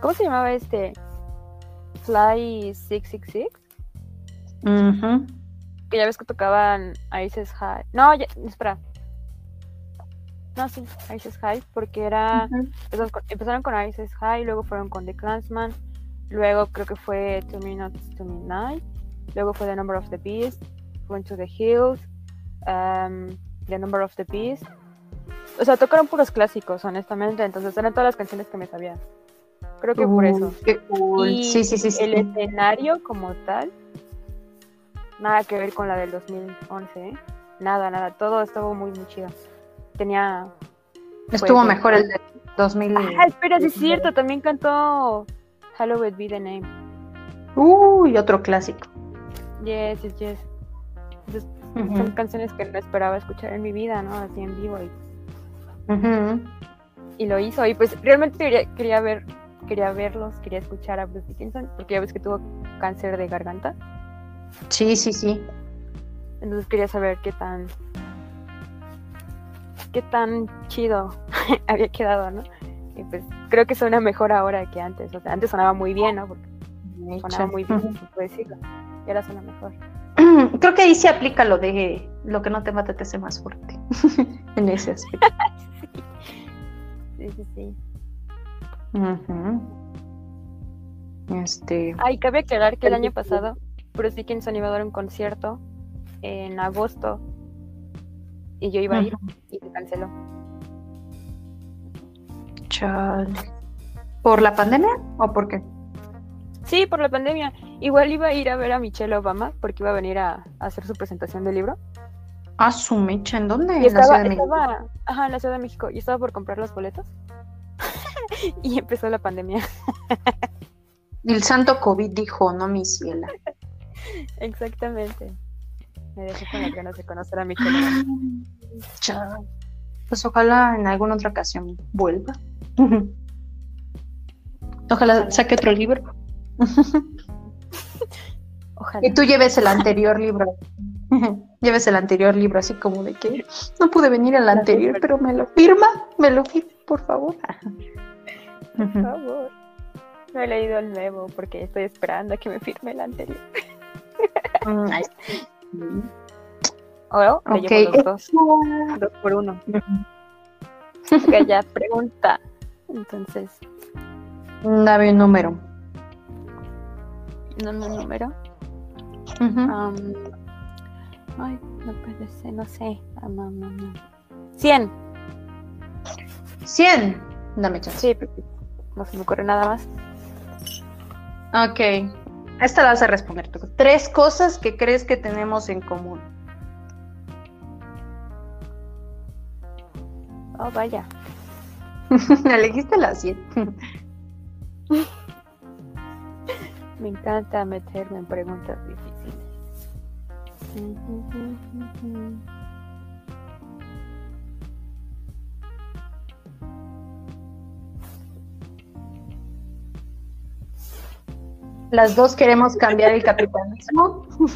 ¿Cómo se llamaba este? Fly 666. Que ya ves que tocaban Ices High. No, ya, espera. No, sí, Ices High, porque era. empezaron, con, Ices High, luego fueron con The Clansman, luego creo que fue Two Minutes to Midnight, luego fue The Number of the Beast, Went to the Hills, um, The Number of the Beast. O sea, tocaron puros clásicos, honestamente, entonces eran todas las canciones que me sabía. Creo que por eso. Y sí, sí, sí, el escenario como tal, nada que ver con la del 2011, ¿eh? Nada, nada, todo estuvo muy, muy chido. Tenía... Estuvo pues, mejor el de 2000. Ah, espera, sí es cierto, también cantó Halloween Be the Name. Uy, otro clásico. Yes, yes, yes. Son canciones que no esperaba escuchar en mi vida, ¿no? Así en vivo. Y, y lo hizo. Y pues realmente quería ver quería verlos, quería escuchar a Bruce Dickinson, porque ya ves que tuvo cáncer de garganta. Sí, sí, sí. Entonces quería saber qué tan qué tan chido había quedado, ¿no? Y pues creo que suena mejor ahora que antes. O sea, antes sonaba muy bien, ¿no? Porque sonaba muy bien, se puede decirlo. Y ahora suena mejor. Creo que ahí se aplica lo de lo que no te mata te hace más fuerte. en ese aspecto. sí, sí, sí. Este. Ay, cabe aclarar que el año pasado Bruce Dickinson iba a dar un concierto en agosto y yo iba a ir y se canceló. Chale. ¿Por la pandemia o por qué? Sí, por la pandemia. Igual iba a ir a ver a Michelle Obama porque iba a venir a, hacer su presentación del libro. Ah, su Micha, ¿en dónde? en la Ciudad de México. Ajá, en la Ciudad de México. Y estaba por comprar los boletos. y empezó la pandemia. El santo COVID dijo, no mi ciela. Exactamente. Me dejé con las ganas de conocer a mi Pues ojalá en alguna otra ocasión vuelva. Ojalá, saque otro libro. Ojalá. Y tú lleves el anterior libro. lleves el anterior libro así como de que no pude venir al anterior, pero me lo firma, me lo firma, por favor. Por favor. No he leído el nuevo porque estoy esperando a que me firme el anterior. Mm, o okay. los dos. Dos por uno. que ya pregunta. Entonces. Dame un número. Dame un número. Um, ay, no puede ser, no sé. Um, um, 100. 100. Dame chance. Sí, no se me ocurre nada más. Ok. Esta la vas a responder tú. Tres cosas que crees que tenemos en común. Oh, vaya. Elegiste la 100. Me encanta meterme en preguntas difíciles. Las dos queremos cambiar el capitalismo.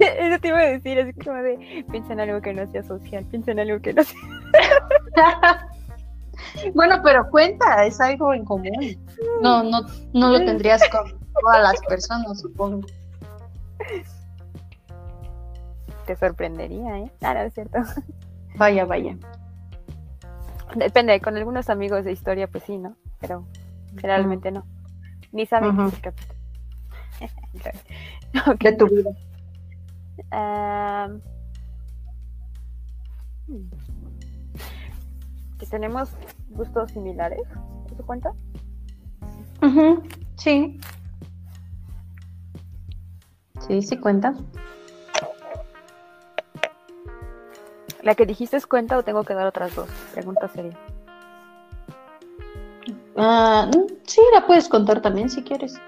Eso te iba a decir, así como de, piensa en algo que no sea social, piensa en algo que no sea... bueno, pero cuenta, es algo en común. No, no, no lo tendrías con todas las personas, supongo. Te sorprendería, ¿eh? Ah, no, es cierto. Vaya, vaya. Depende, con algunos amigos de historia, pues sí, ¿no? Pero generalmente no. Ni saben uh de tu vida. que tenemos gustos similares, ¿eso cuenta? Sí. Sí, sí cuenta. ¿La que dijiste es cuenta o tengo que dar otras dos? Pregunta seria. Mm, sí, la puedes contar también si quieres.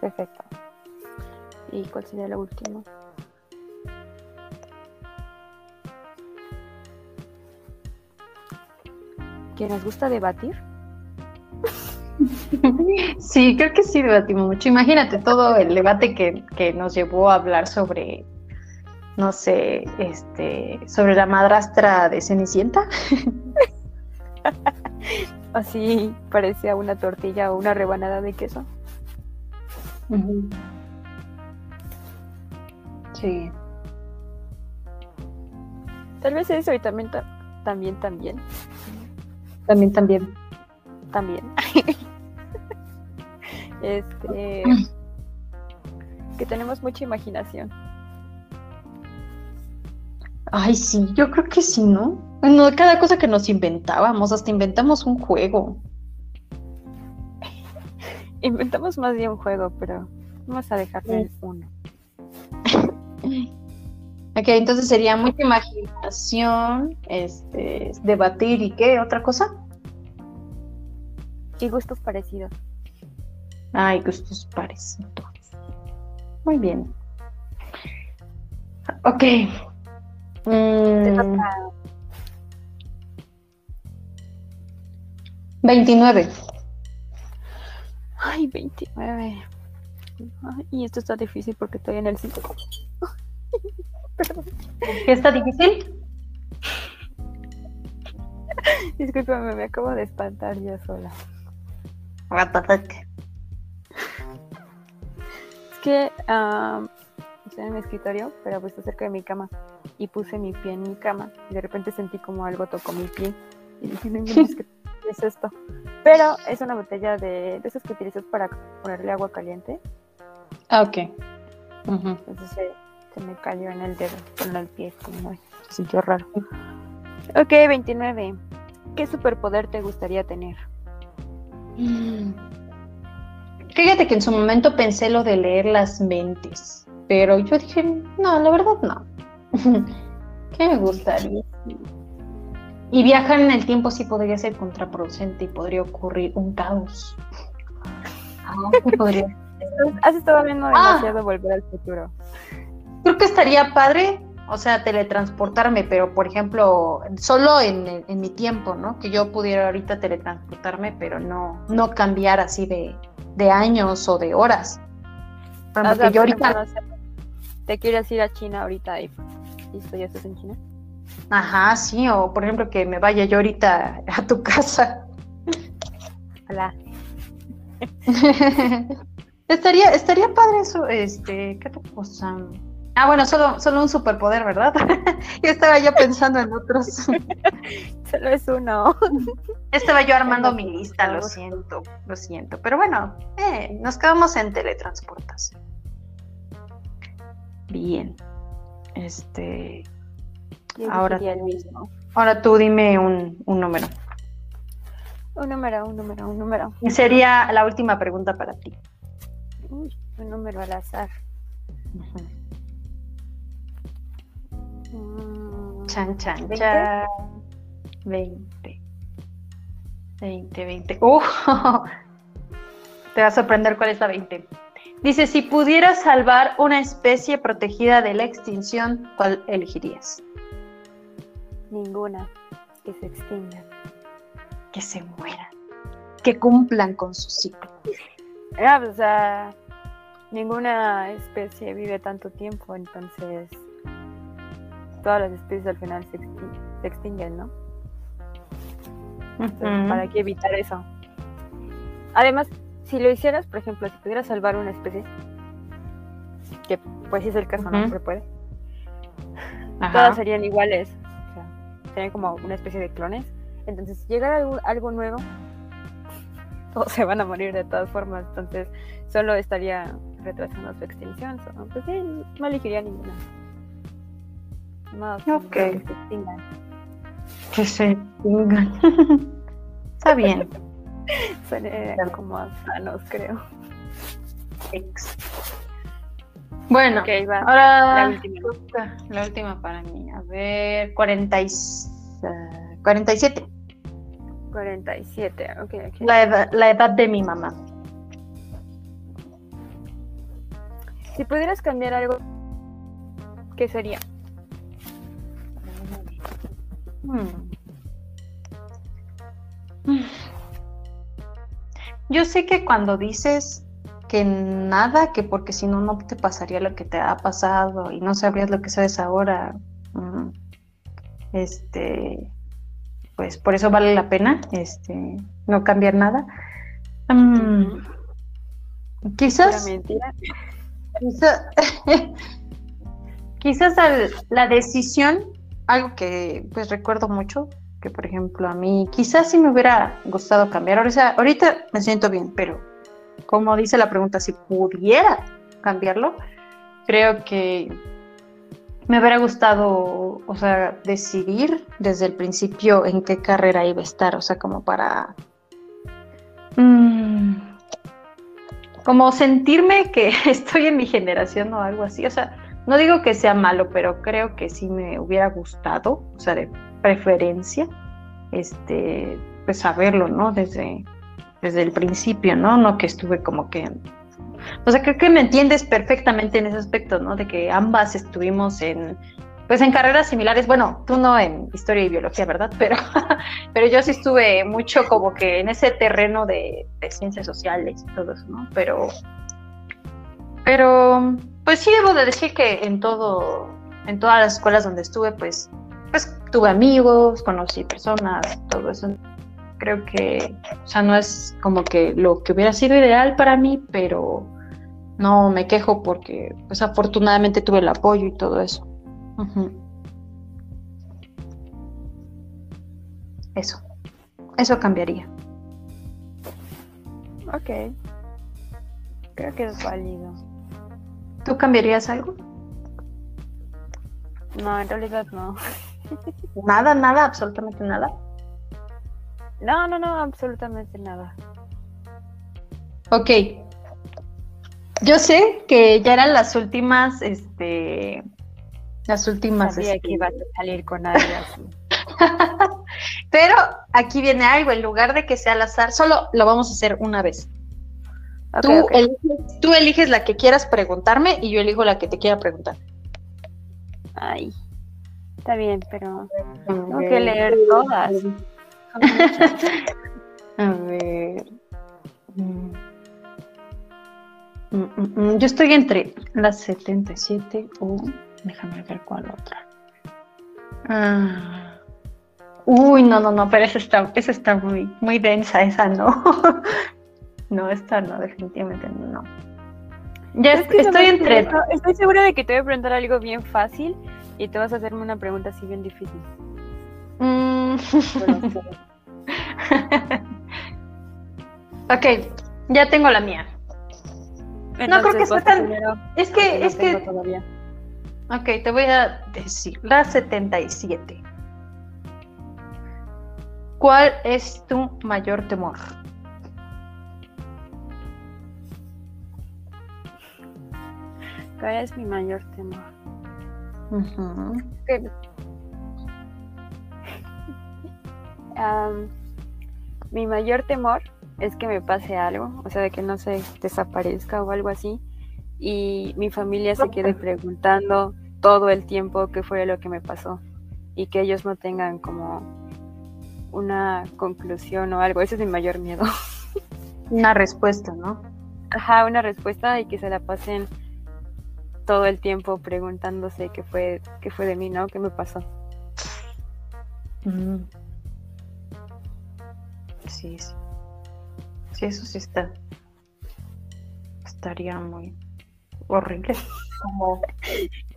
Perfecto. ¿Y cuál sería la última? ¿Que nos gusta debatir? Sí, creo que sí debatimos mucho. Imagínate todo el debate que, que nos llevó a hablar sobre no sé, este, sobre la madrastra de Cenicienta. Así parecía una tortilla o una rebanada de queso. Sí. Tal vez eso y también, también, también. También, también. También. este. que tenemos mucha imaginación. Ay, sí, yo creo que sí, ¿no? Bueno, cada cosa que nos inventábamos, hasta inventamos un juego. Inventamos más de un juego, pero vamos a dejarle uno. Ok, entonces sería mucha imaginación, este, debatir y qué, otra cosa. Y gustos parecidos. Ay, gustos parecidos. Muy bien. Ok, 29. Mm. Ay, 29. Y esto está difícil porque estoy en el 5. ¿Qué está difícil? Discúlpame, me acabo de espantar yo sola. Es que estoy en mi escritorio, pero pues cerca de mi cama y puse mi pie en mi cama y de repente sentí como algo tocó mi pie y dije, no ¿qué es esto? Pero es una botella de, de esas que utilizas para ponerle agua caliente. Ah, ok. Entonces se, me cayó en el dedo, en el pie, como se sintió raro. Ok, 29. ¿Qué superpoder te gustaría tener? Mm. Fíjate que en su momento pensé lo de leer las mentes, pero yo dije, no, la verdad no. ¿Qué me gustaría? Y viajar en el tiempo sí podría ser contraproducente y podría ocurrir un caos. Ah, podría. Has estado viendo ah. demasiado volver al futuro. Creo que estaría padre, o sea, teletransportarme, pero por ejemplo, solo en, mi tiempo, ¿no? Que yo pudiera ahorita teletransportarme, pero no, no cambiar así de, años o de horas. Porque yo ahorita... te quieres ir a China ahorita y ¿ya estás en China? Ajá, sí, o por ejemplo que me vaya yo ahorita a tu casa. Hola. estaría, estaría padre eso, este, ¿qué cosa? Ah, bueno, solo, solo un superpoder, ¿verdad? yo estaba yo pensando en otros. solo es uno. Estaba yo armando mi lista, lo siento, lo siento. Pero bueno, eh, nos quedamos en teletransportación. Bien. Este. ahora, ahora tú dime un, número. Un número, un número, un número. Y sería la última pregunta para ti. Un número al azar. Mm, chan, chan, chan. 20. 20, 20. ¡Uh! Te va a sorprender cuál es la 20. Dice, si pudieras salvar una especie protegida de la extinción, ¿cuál elegirías? Ninguna. Que se extingan. Que se mueran. Que cumplan con su ciclo. Ah, pues, o sea, ninguna especie vive tanto tiempo, entonces todas las especies al final se, extinguen, ¿no? ¿Para qué evitar eso? Además, si lo hicieras, por ejemplo, si pudieras salvar una especie, que pues si es el caso, no se puede, todas serían iguales, o sea, serían como una especie de clones. Entonces, si llegara algo, algo nuevo, todos se van a morir de todas formas, entonces solo estaría retrasando su extinción. pues sí, no elegiría ninguna. Más que se extingan. Que se extingan. Está bien. Suena como a sanos, creo. Bueno, Ok, va. ahora La última. la última para mí. A ver, 40 y- eh, 47. 47. Ok, ok. La edad, la edad de mi mamá. Si pudieras cambiar algo, ¿qué sería? Hmm. Mm. Yo sé que cuando dices que nada, que porque si no, no te pasaría lo que te ha pasado y no sabrías lo que sabes ahora, mm, este, pues por eso vale la pena, este, no cambiar nada. Quizás mentira. Quizá- quizás al- la decisión, algo que pues recuerdo mucho, que por ejemplo a mí quizás sí me hubiera gustado cambiar. O sea, ahorita me siento bien, pero como dice la pregunta, si pudiera cambiarlo, creo que me hubiera gustado, o sea, decidir desde el principio en qué carrera iba a estar, o sea, como para... mm, como sentirme que estoy en mi generación o algo así. O sea, no digo que sea malo, pero creo que sí me hubiera gustado, o sea, de preferencia, este, pues saberlo, ¿no? Desde, desde el principio, ¿no? No que estuve como que... O sea, creo que me entiendes perfectamente en ese aspecto, ¿no? De que ambas estuvimos en, pues en carreras similares. Bueno, tú no en historia y biología, ¿verdad? Pero, pero yo sí estuve mucho como que en ese terreno de, ciencias sociales y todo eso, ¿no? Pero, pero, pues sí debo de decir que en todo, en todas las escuelas donde estuve, pues, pues tuve amigos, conocí personas, todo eso. Creo que, o sea, no es como que lo que hubiera sido ideal para mí, pero no me quejo porque, pues afortunadamente tuve el apoyo y todo eso. Eso. Eso cambiaría. Ok. Creo que es válido. ¿Tú cambiarías algo? No, en realidad no. Nada, nada, absolutamente nada. No, no, no, absolutamente nada. Ok. Yo sé que ya eran las últimas, este, las últimas. Sabía este, que ibas a salir con algo así. Pero aquí viene algo, en lugar de que sea al azar, solo lo vamos a hacer una vez. Tú. Eliges, tú eliges la que quieras preguntarme y yo elijo la que te quiera preguntar. Ay. Está bien, pero tengo que leer todas. A ver. Mm. Mm, mm. Yo estoy entre las 77 o. Déjame ver cuál otra. Ah. Uy, no, no, no, pero esa está, esa está muy, muy densa, esa no. no, esta no, definitivamente no. Ya Es est- que estoy entre. esto- Estoy segura de que te voy a preguntar algo bien fácil y te vas a hacerme una pregunta así bien difícil. Mm. Ok, ya tengo la mía. No creo que sea vas tan- primero, Es que, no es que todavía. Ok, te voy a decir. La 77. ¿Cuál es tu mayor temor? ¿Cuál es mi mayor temor? Ujú. Que- Am, mi mayor temor es que me pase algo, o sea, de que no se desaparezca o algo así, y mi familia se quede preguntando todo el tiempo qué fue lo que me pasó y que ellos no tengan como una conclusión o algo. Ese es mi mayor miedo. Una respuesta, ¿no? Ajá, una respuesta y que se la pasen todo el tiempo preguntándose qué fue, qué fue de mí, ¿no? ¿Qué me pasó? Mm. Sí, sí. Sí, eso sí está. Estaría muy horrible. Como,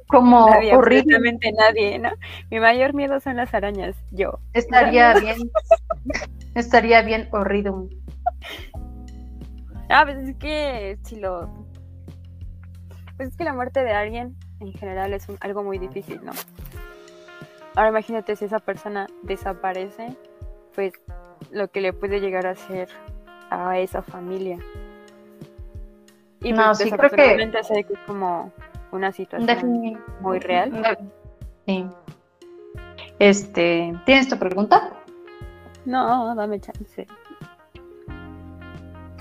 como Nadie, horrible. absolutamente nadie, ¿no? Mi mayor miedo son las arañas, yo. Estaría bien. Estaría bien horrido. Ah, pues es que si lo... Pues es que la muerte de alguien en general es un- algo muy difícil, ¿no? Ahora imagínate si esa persona desaparece, pues lo que le puede llegar a hacer a esa familia. Y No, pues sí, creo que- desafortunadamente sé que es como una situación muy real. Sí. Este, ¿tienes tu pregunta? No, dame chance.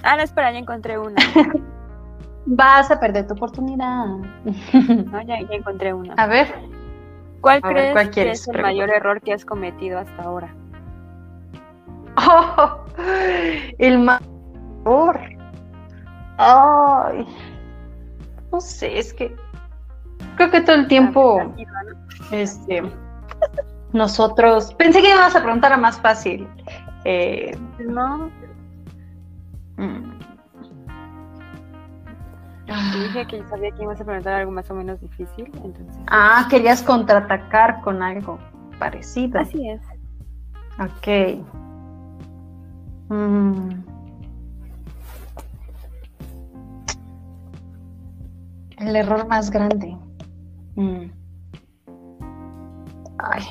Ah, no, espera, ya encontré una. Vas a perder tu oportunidad. no, ya, encontré una. A ver. ¿Cuál crees que es el mayor error que has cometido hasta ahora? Oh, el mayor. Ay. No sé, es que creo que todo el tiempo este nosotros pensé que ibas a preguntar a más fácil. Eh, no. Mm. dije que sabía que ibas a preguntar algo más o menos difícil, entonces. Ah, querías contraatacar con algo parecido. Así es. Ok. Mm. El error más grande. Mm. Ay.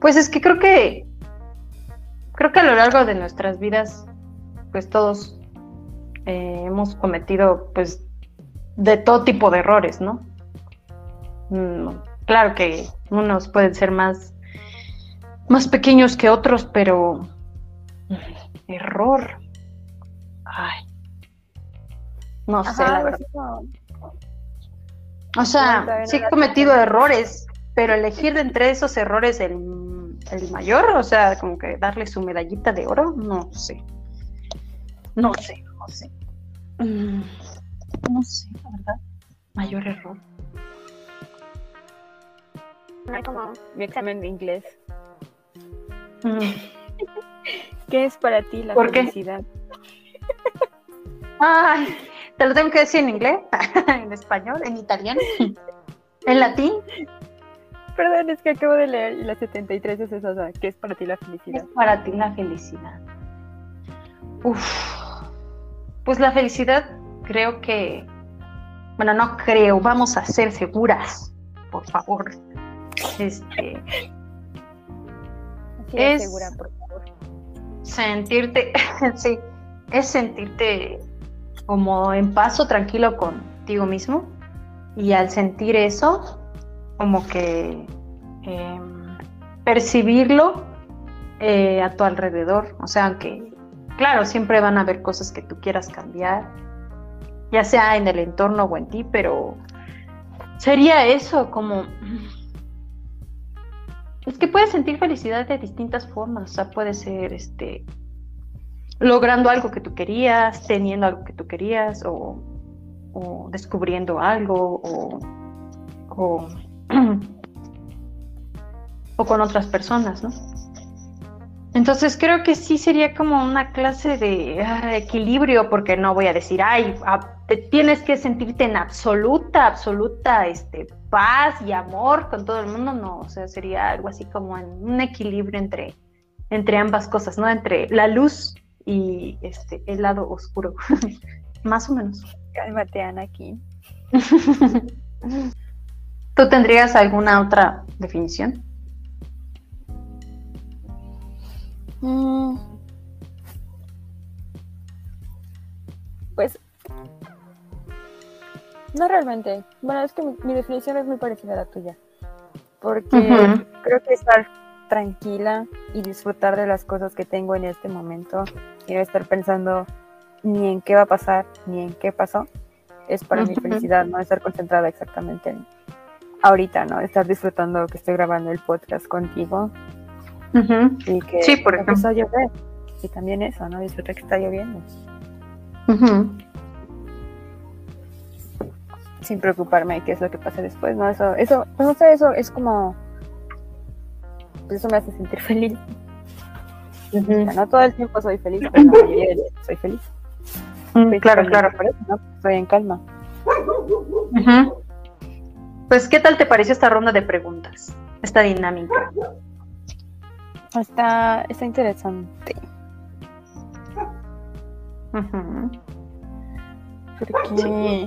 Pues es que creo que creo que a lo largo de nuestras vidas, pues todos eh, hemos cometido, pues, de todo tipo de errores, ¿no? Mm, claro que unos pueden ser más, más pequeños que otros, pero error. Ay. No sé, la verdad. O sea, sí he cometido errores, pero elegir de entre esos errores el, el mayor, o sea, como que darle su medallita de oro, no sé. No sé, no sé. Mm, no sé, la verdad. Mayor error. No como mi examen de inglés. Mm. ¿Qué es para ti la felicidad? Ay, ¿te lo tengo que decir en inglés? ¿En español? ¿En italiano? ¿En latín? Perdón, es que acabo de leer y la 73 es esa. ¿Qué es para ti la felicidad? ¿Qué es para ti la felicidad? Uf. Pues la felicidad creo que, bueno, no creo, vamos a ser seguras, por favor. Este, es segura, por favor. Sentirte, sí, es sentirte como en paso, tranquilo contigo mismo. Y al sentir eso, como que em, percibirlo eh, a tu alrededor. O sea, aunque, claro, siempre van a haber cosas que tú quieras cambiar, ya sea en el entorno o en ti, pero sería eso, como... Es que puedes sentir felicidad de distintas formas, o sea, puede ser este logrando algo que tú querías, teniendo algo que tú querías, o, o descubriendo algo, o, o o con otras personas, ¿no? Entonces creo que sí sería como una clase de ah, equilibrio, porque no voy a decir, ay, tienes que sentirte en absoluta, absoluta este, paz y amor con todo el mundo, no, o sea, sería algo así como en un equilibrio entre, entre ambas cosas, ¿no? Entre la luz y este, el lado oscuro, más o menos. Cálmate, aquí. ¿Tú tendrías alguna otra definición? Mm. No realmente. Bueno, es que mi, definición es muy parecida a la tuya. Porque creo que estar tranquila y disfrutar de las cosas que tengo en este momento y no estar pensando ni en qué va a pasar ni en qué pasó es para mi felicidad, no estar concentrada exactamente en, ahorita, ¿no? Estar disfrutando que estoy grabando el podcast contigo. Y que sí, por ejemplo. llover. Y también eso, ¿no? Disfrutar que está lloviendo. Sin preocuparme de qué es lo que pasa después, ¿no? Eso, eso, pues no sé, eso es como. Pues eso me hace sentir feliz. no todo el tiempo soy feliz, pero la mayoría del tiempo soy feliz. claro, claro. Estoy en calma. Pues, ¿qué tal te pareció esta ronda de preguntas? Esta dinámica. Está, está interesante. Porque,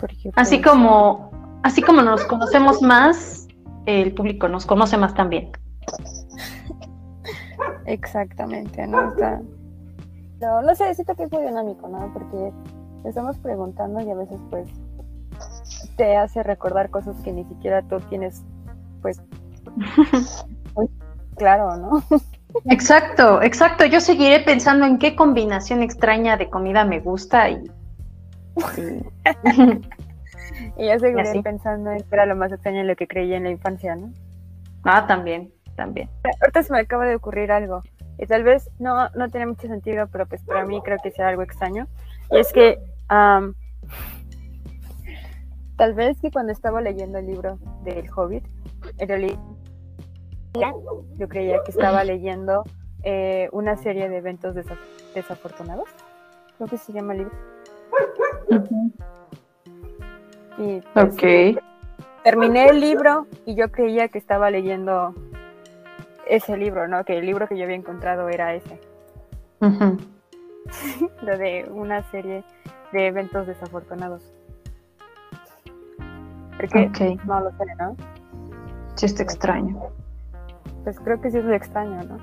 porque así como así como nos conocemos más, el público nos conoce más también. Exactamente, ¿no? Está... No, no sé, siento que es muy dinámico, ¿no? Porque estamos preguntando y a veces pues te hace recordar cosas que ni siquiera tú tienes pues muy claro, ¿no? Exacto, exacto. Yo seguiré pensando en qué combinación extraña de comida me gusta y... y, yo seguiré pensando en qué era lo más extraño en lo que creía en la infancia, ¿no? Ah, también, también. Ahorita se me acaba de ocurrir algo. Y tal vez no, no tiene mucho sentido, pero pues para mí creo que sea algo extraño. Y es que tal vez que cuando estaba leyendo el libro del Hobbit, en realidad yo creía que estaba leyendo eh, una serie de eventos desafortunados. Creo que se llama el libro. Y, pues, ok. Terminé el libro y yo creía que estaba leyendo ese libro, ¿no? Que el libro que yo había encontrado era ese. Lo de una serie de eventos desafortunados. Porque no lo sé, ¿no? Sí, está extraño. Pues creo que sí es lo extraño, ¿no?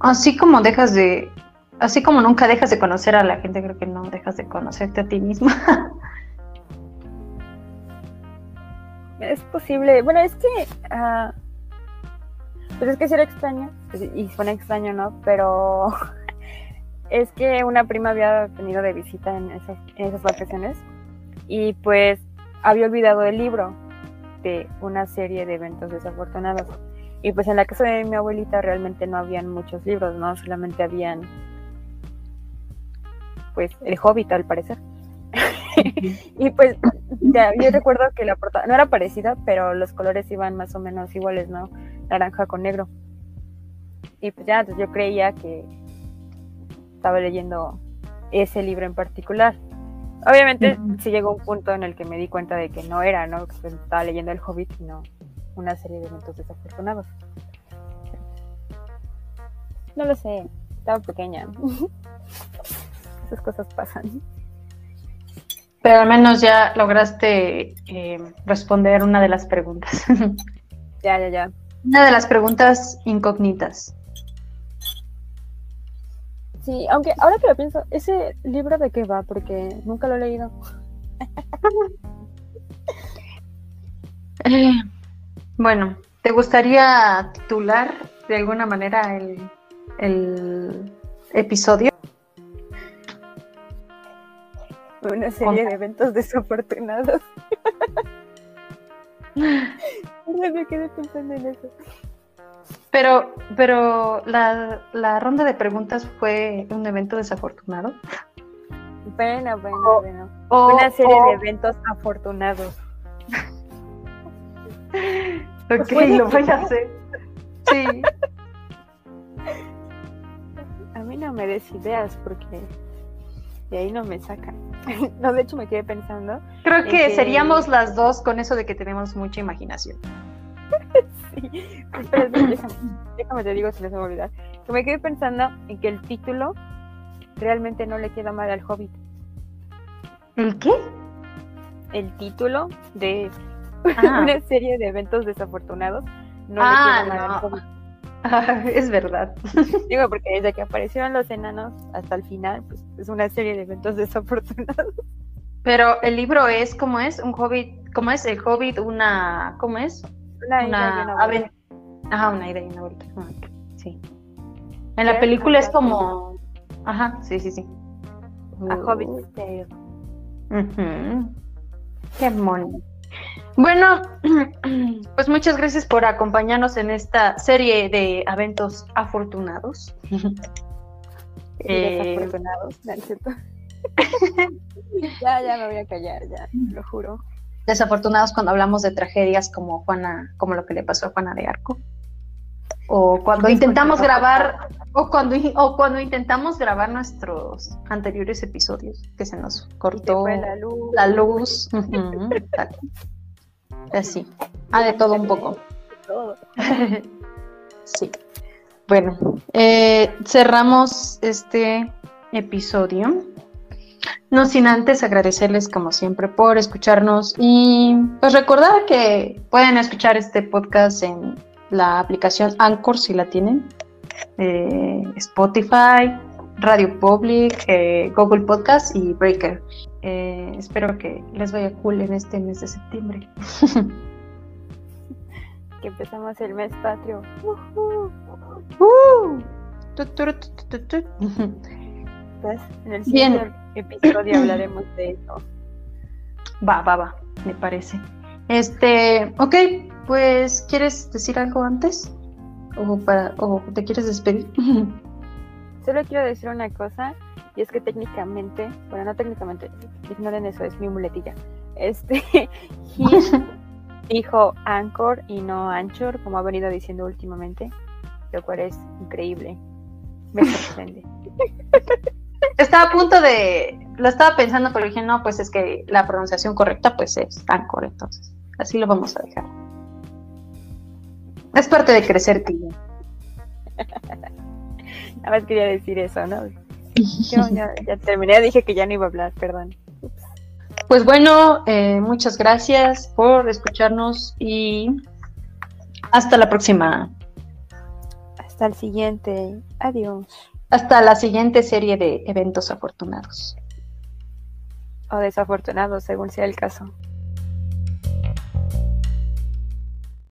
Así como dejas de, así como nunca dejas de conocer a la gente, creo que no dejas de conocerte a ti misma. es posible. Bueno, es que, uh, pues es que era extraño, pues, y suena extraño, ¿no? Pero es que una prima había venido de visita en esas, en esas vacaciones y pues había olvidado el libro de una serie de eventos desafortunados. Y pues en la casa de mi abuelita realmente no habían muchos libros, ¿no? Solamente habían, pues, El Hobbit al parecer. y pues ya, yo recuerdo que la portada no era parecida, pero los colores iban más o menos iguales, ¿no? Naranja con negro. Y pues ya, entonces yo creía que estaba leyendo ese libro en particular. Obviamente sí llegó un punto en el que me di cuenta de que no era, ¿no? Que pues, estaba leyendo El Hobbit, sino una serie de eventos desafortunados. No lo sé, estaba pequeña. Esas cosas pasan. Pero al menos ya lograste eh, responder una de las preguntas. ya, ya, ya. Una de las preguntas incógnitas. Sí, aunque ahora que lo pienso, ¿ese libro de qué va? Porque nunca lo he leído. Eh, bueno, ¿te gustaría titular de alguna manera el, el episodio? Una serie de eventos desafortunados. me quedé pensando en eso. Pero, pero la, la, ronda de preguntas fue un evento desafortunado. Bueno, bueno, bueno. Una serie de eventos afortunados. ok, lo voy a hacer. Sí. A mí no me des ideas porque de ahí no me sacan. No, de hecho me quedé pensando. Creo que, seríamos las dos con eso de que tenemos mucha imaginación. sí. déjame, te digo si no se me olvidar. Que me quedé pensando en que el título realmente no le queda mal al Hobbit. ¿El qué? El título de ah. una serie de eventos desafortunados no le queda mal al Hobbit. es verdad. Digo, porque desde que aparecieron los enanos hasta el final, pues es una serie de eventos desafortunados. Pero el libro es, ¿cómo es? Un hobbit, ¿cómo es? El hobbit, una, ¿cómo es? Una, una, ida Ajá, una idea y una vuelta. Sí. En la película es como. Ajá, sí, sí, sí. A Hobbit Qué mono. Bueno, pues muchas gracias por acompañarnos en esta serie de eventos afortunados. eh... Desafortunados, ya, ya me voy a callar, ya, lo juro desafortunados cuando hablamos de tragedias como Juana, como lo que le pasó a Juana de Arco. O cuando intentamos grabar, o cuando, o cuando intentamos grabar nuestros anteriores episodios, que se nos cortó la luz. La luz. Así. Ah, de todo un poco. sí. Bueno, eh, cerramos este episodio. No sin antes agradecerles como siempre por escucharnos y pues recordar que pueden escuchar este podcast en la aplicación Anchor si la tienen, eh, Spotify, Radio Public, eh, Google Podcast y Breaker. Eh, espero que les vaya cool en este mes de septiembre. que empezamos el mes patrio. Uh, pues en el siguiente episodio hablaremos de eso. Va, va, va, me parece. Este, ok, pues, ¿quieres decir algo antes? ¿O, para, o te quieres despedir? Solo quiero decir una cosa, y es que técnicamente, bueno, no técnicamente, ignoren eso, es mi muletilla. Este, dijo Anchor y no Anchor, como ha venido diciendo últimamente, lo cual es increíble. Me sorprende. Estaba a punto de, lo estaba pensando, pero dije, no, pues es que la pronunciación correcta pues es Anchor, entonces así lo vamos a dejar. Es parte de crecer, tío. Nada más quería decir eso, ¿no? Yo ya, terminé, dije que ya no iba a hablar, perdón. Pues bueno, eh, muchas gracias por escucharnos y hasta la próxima. Hasta el siguiente. Adiós. Hasta la siguiente serie de eventos afortunados. O desafortunados, según sea el caso.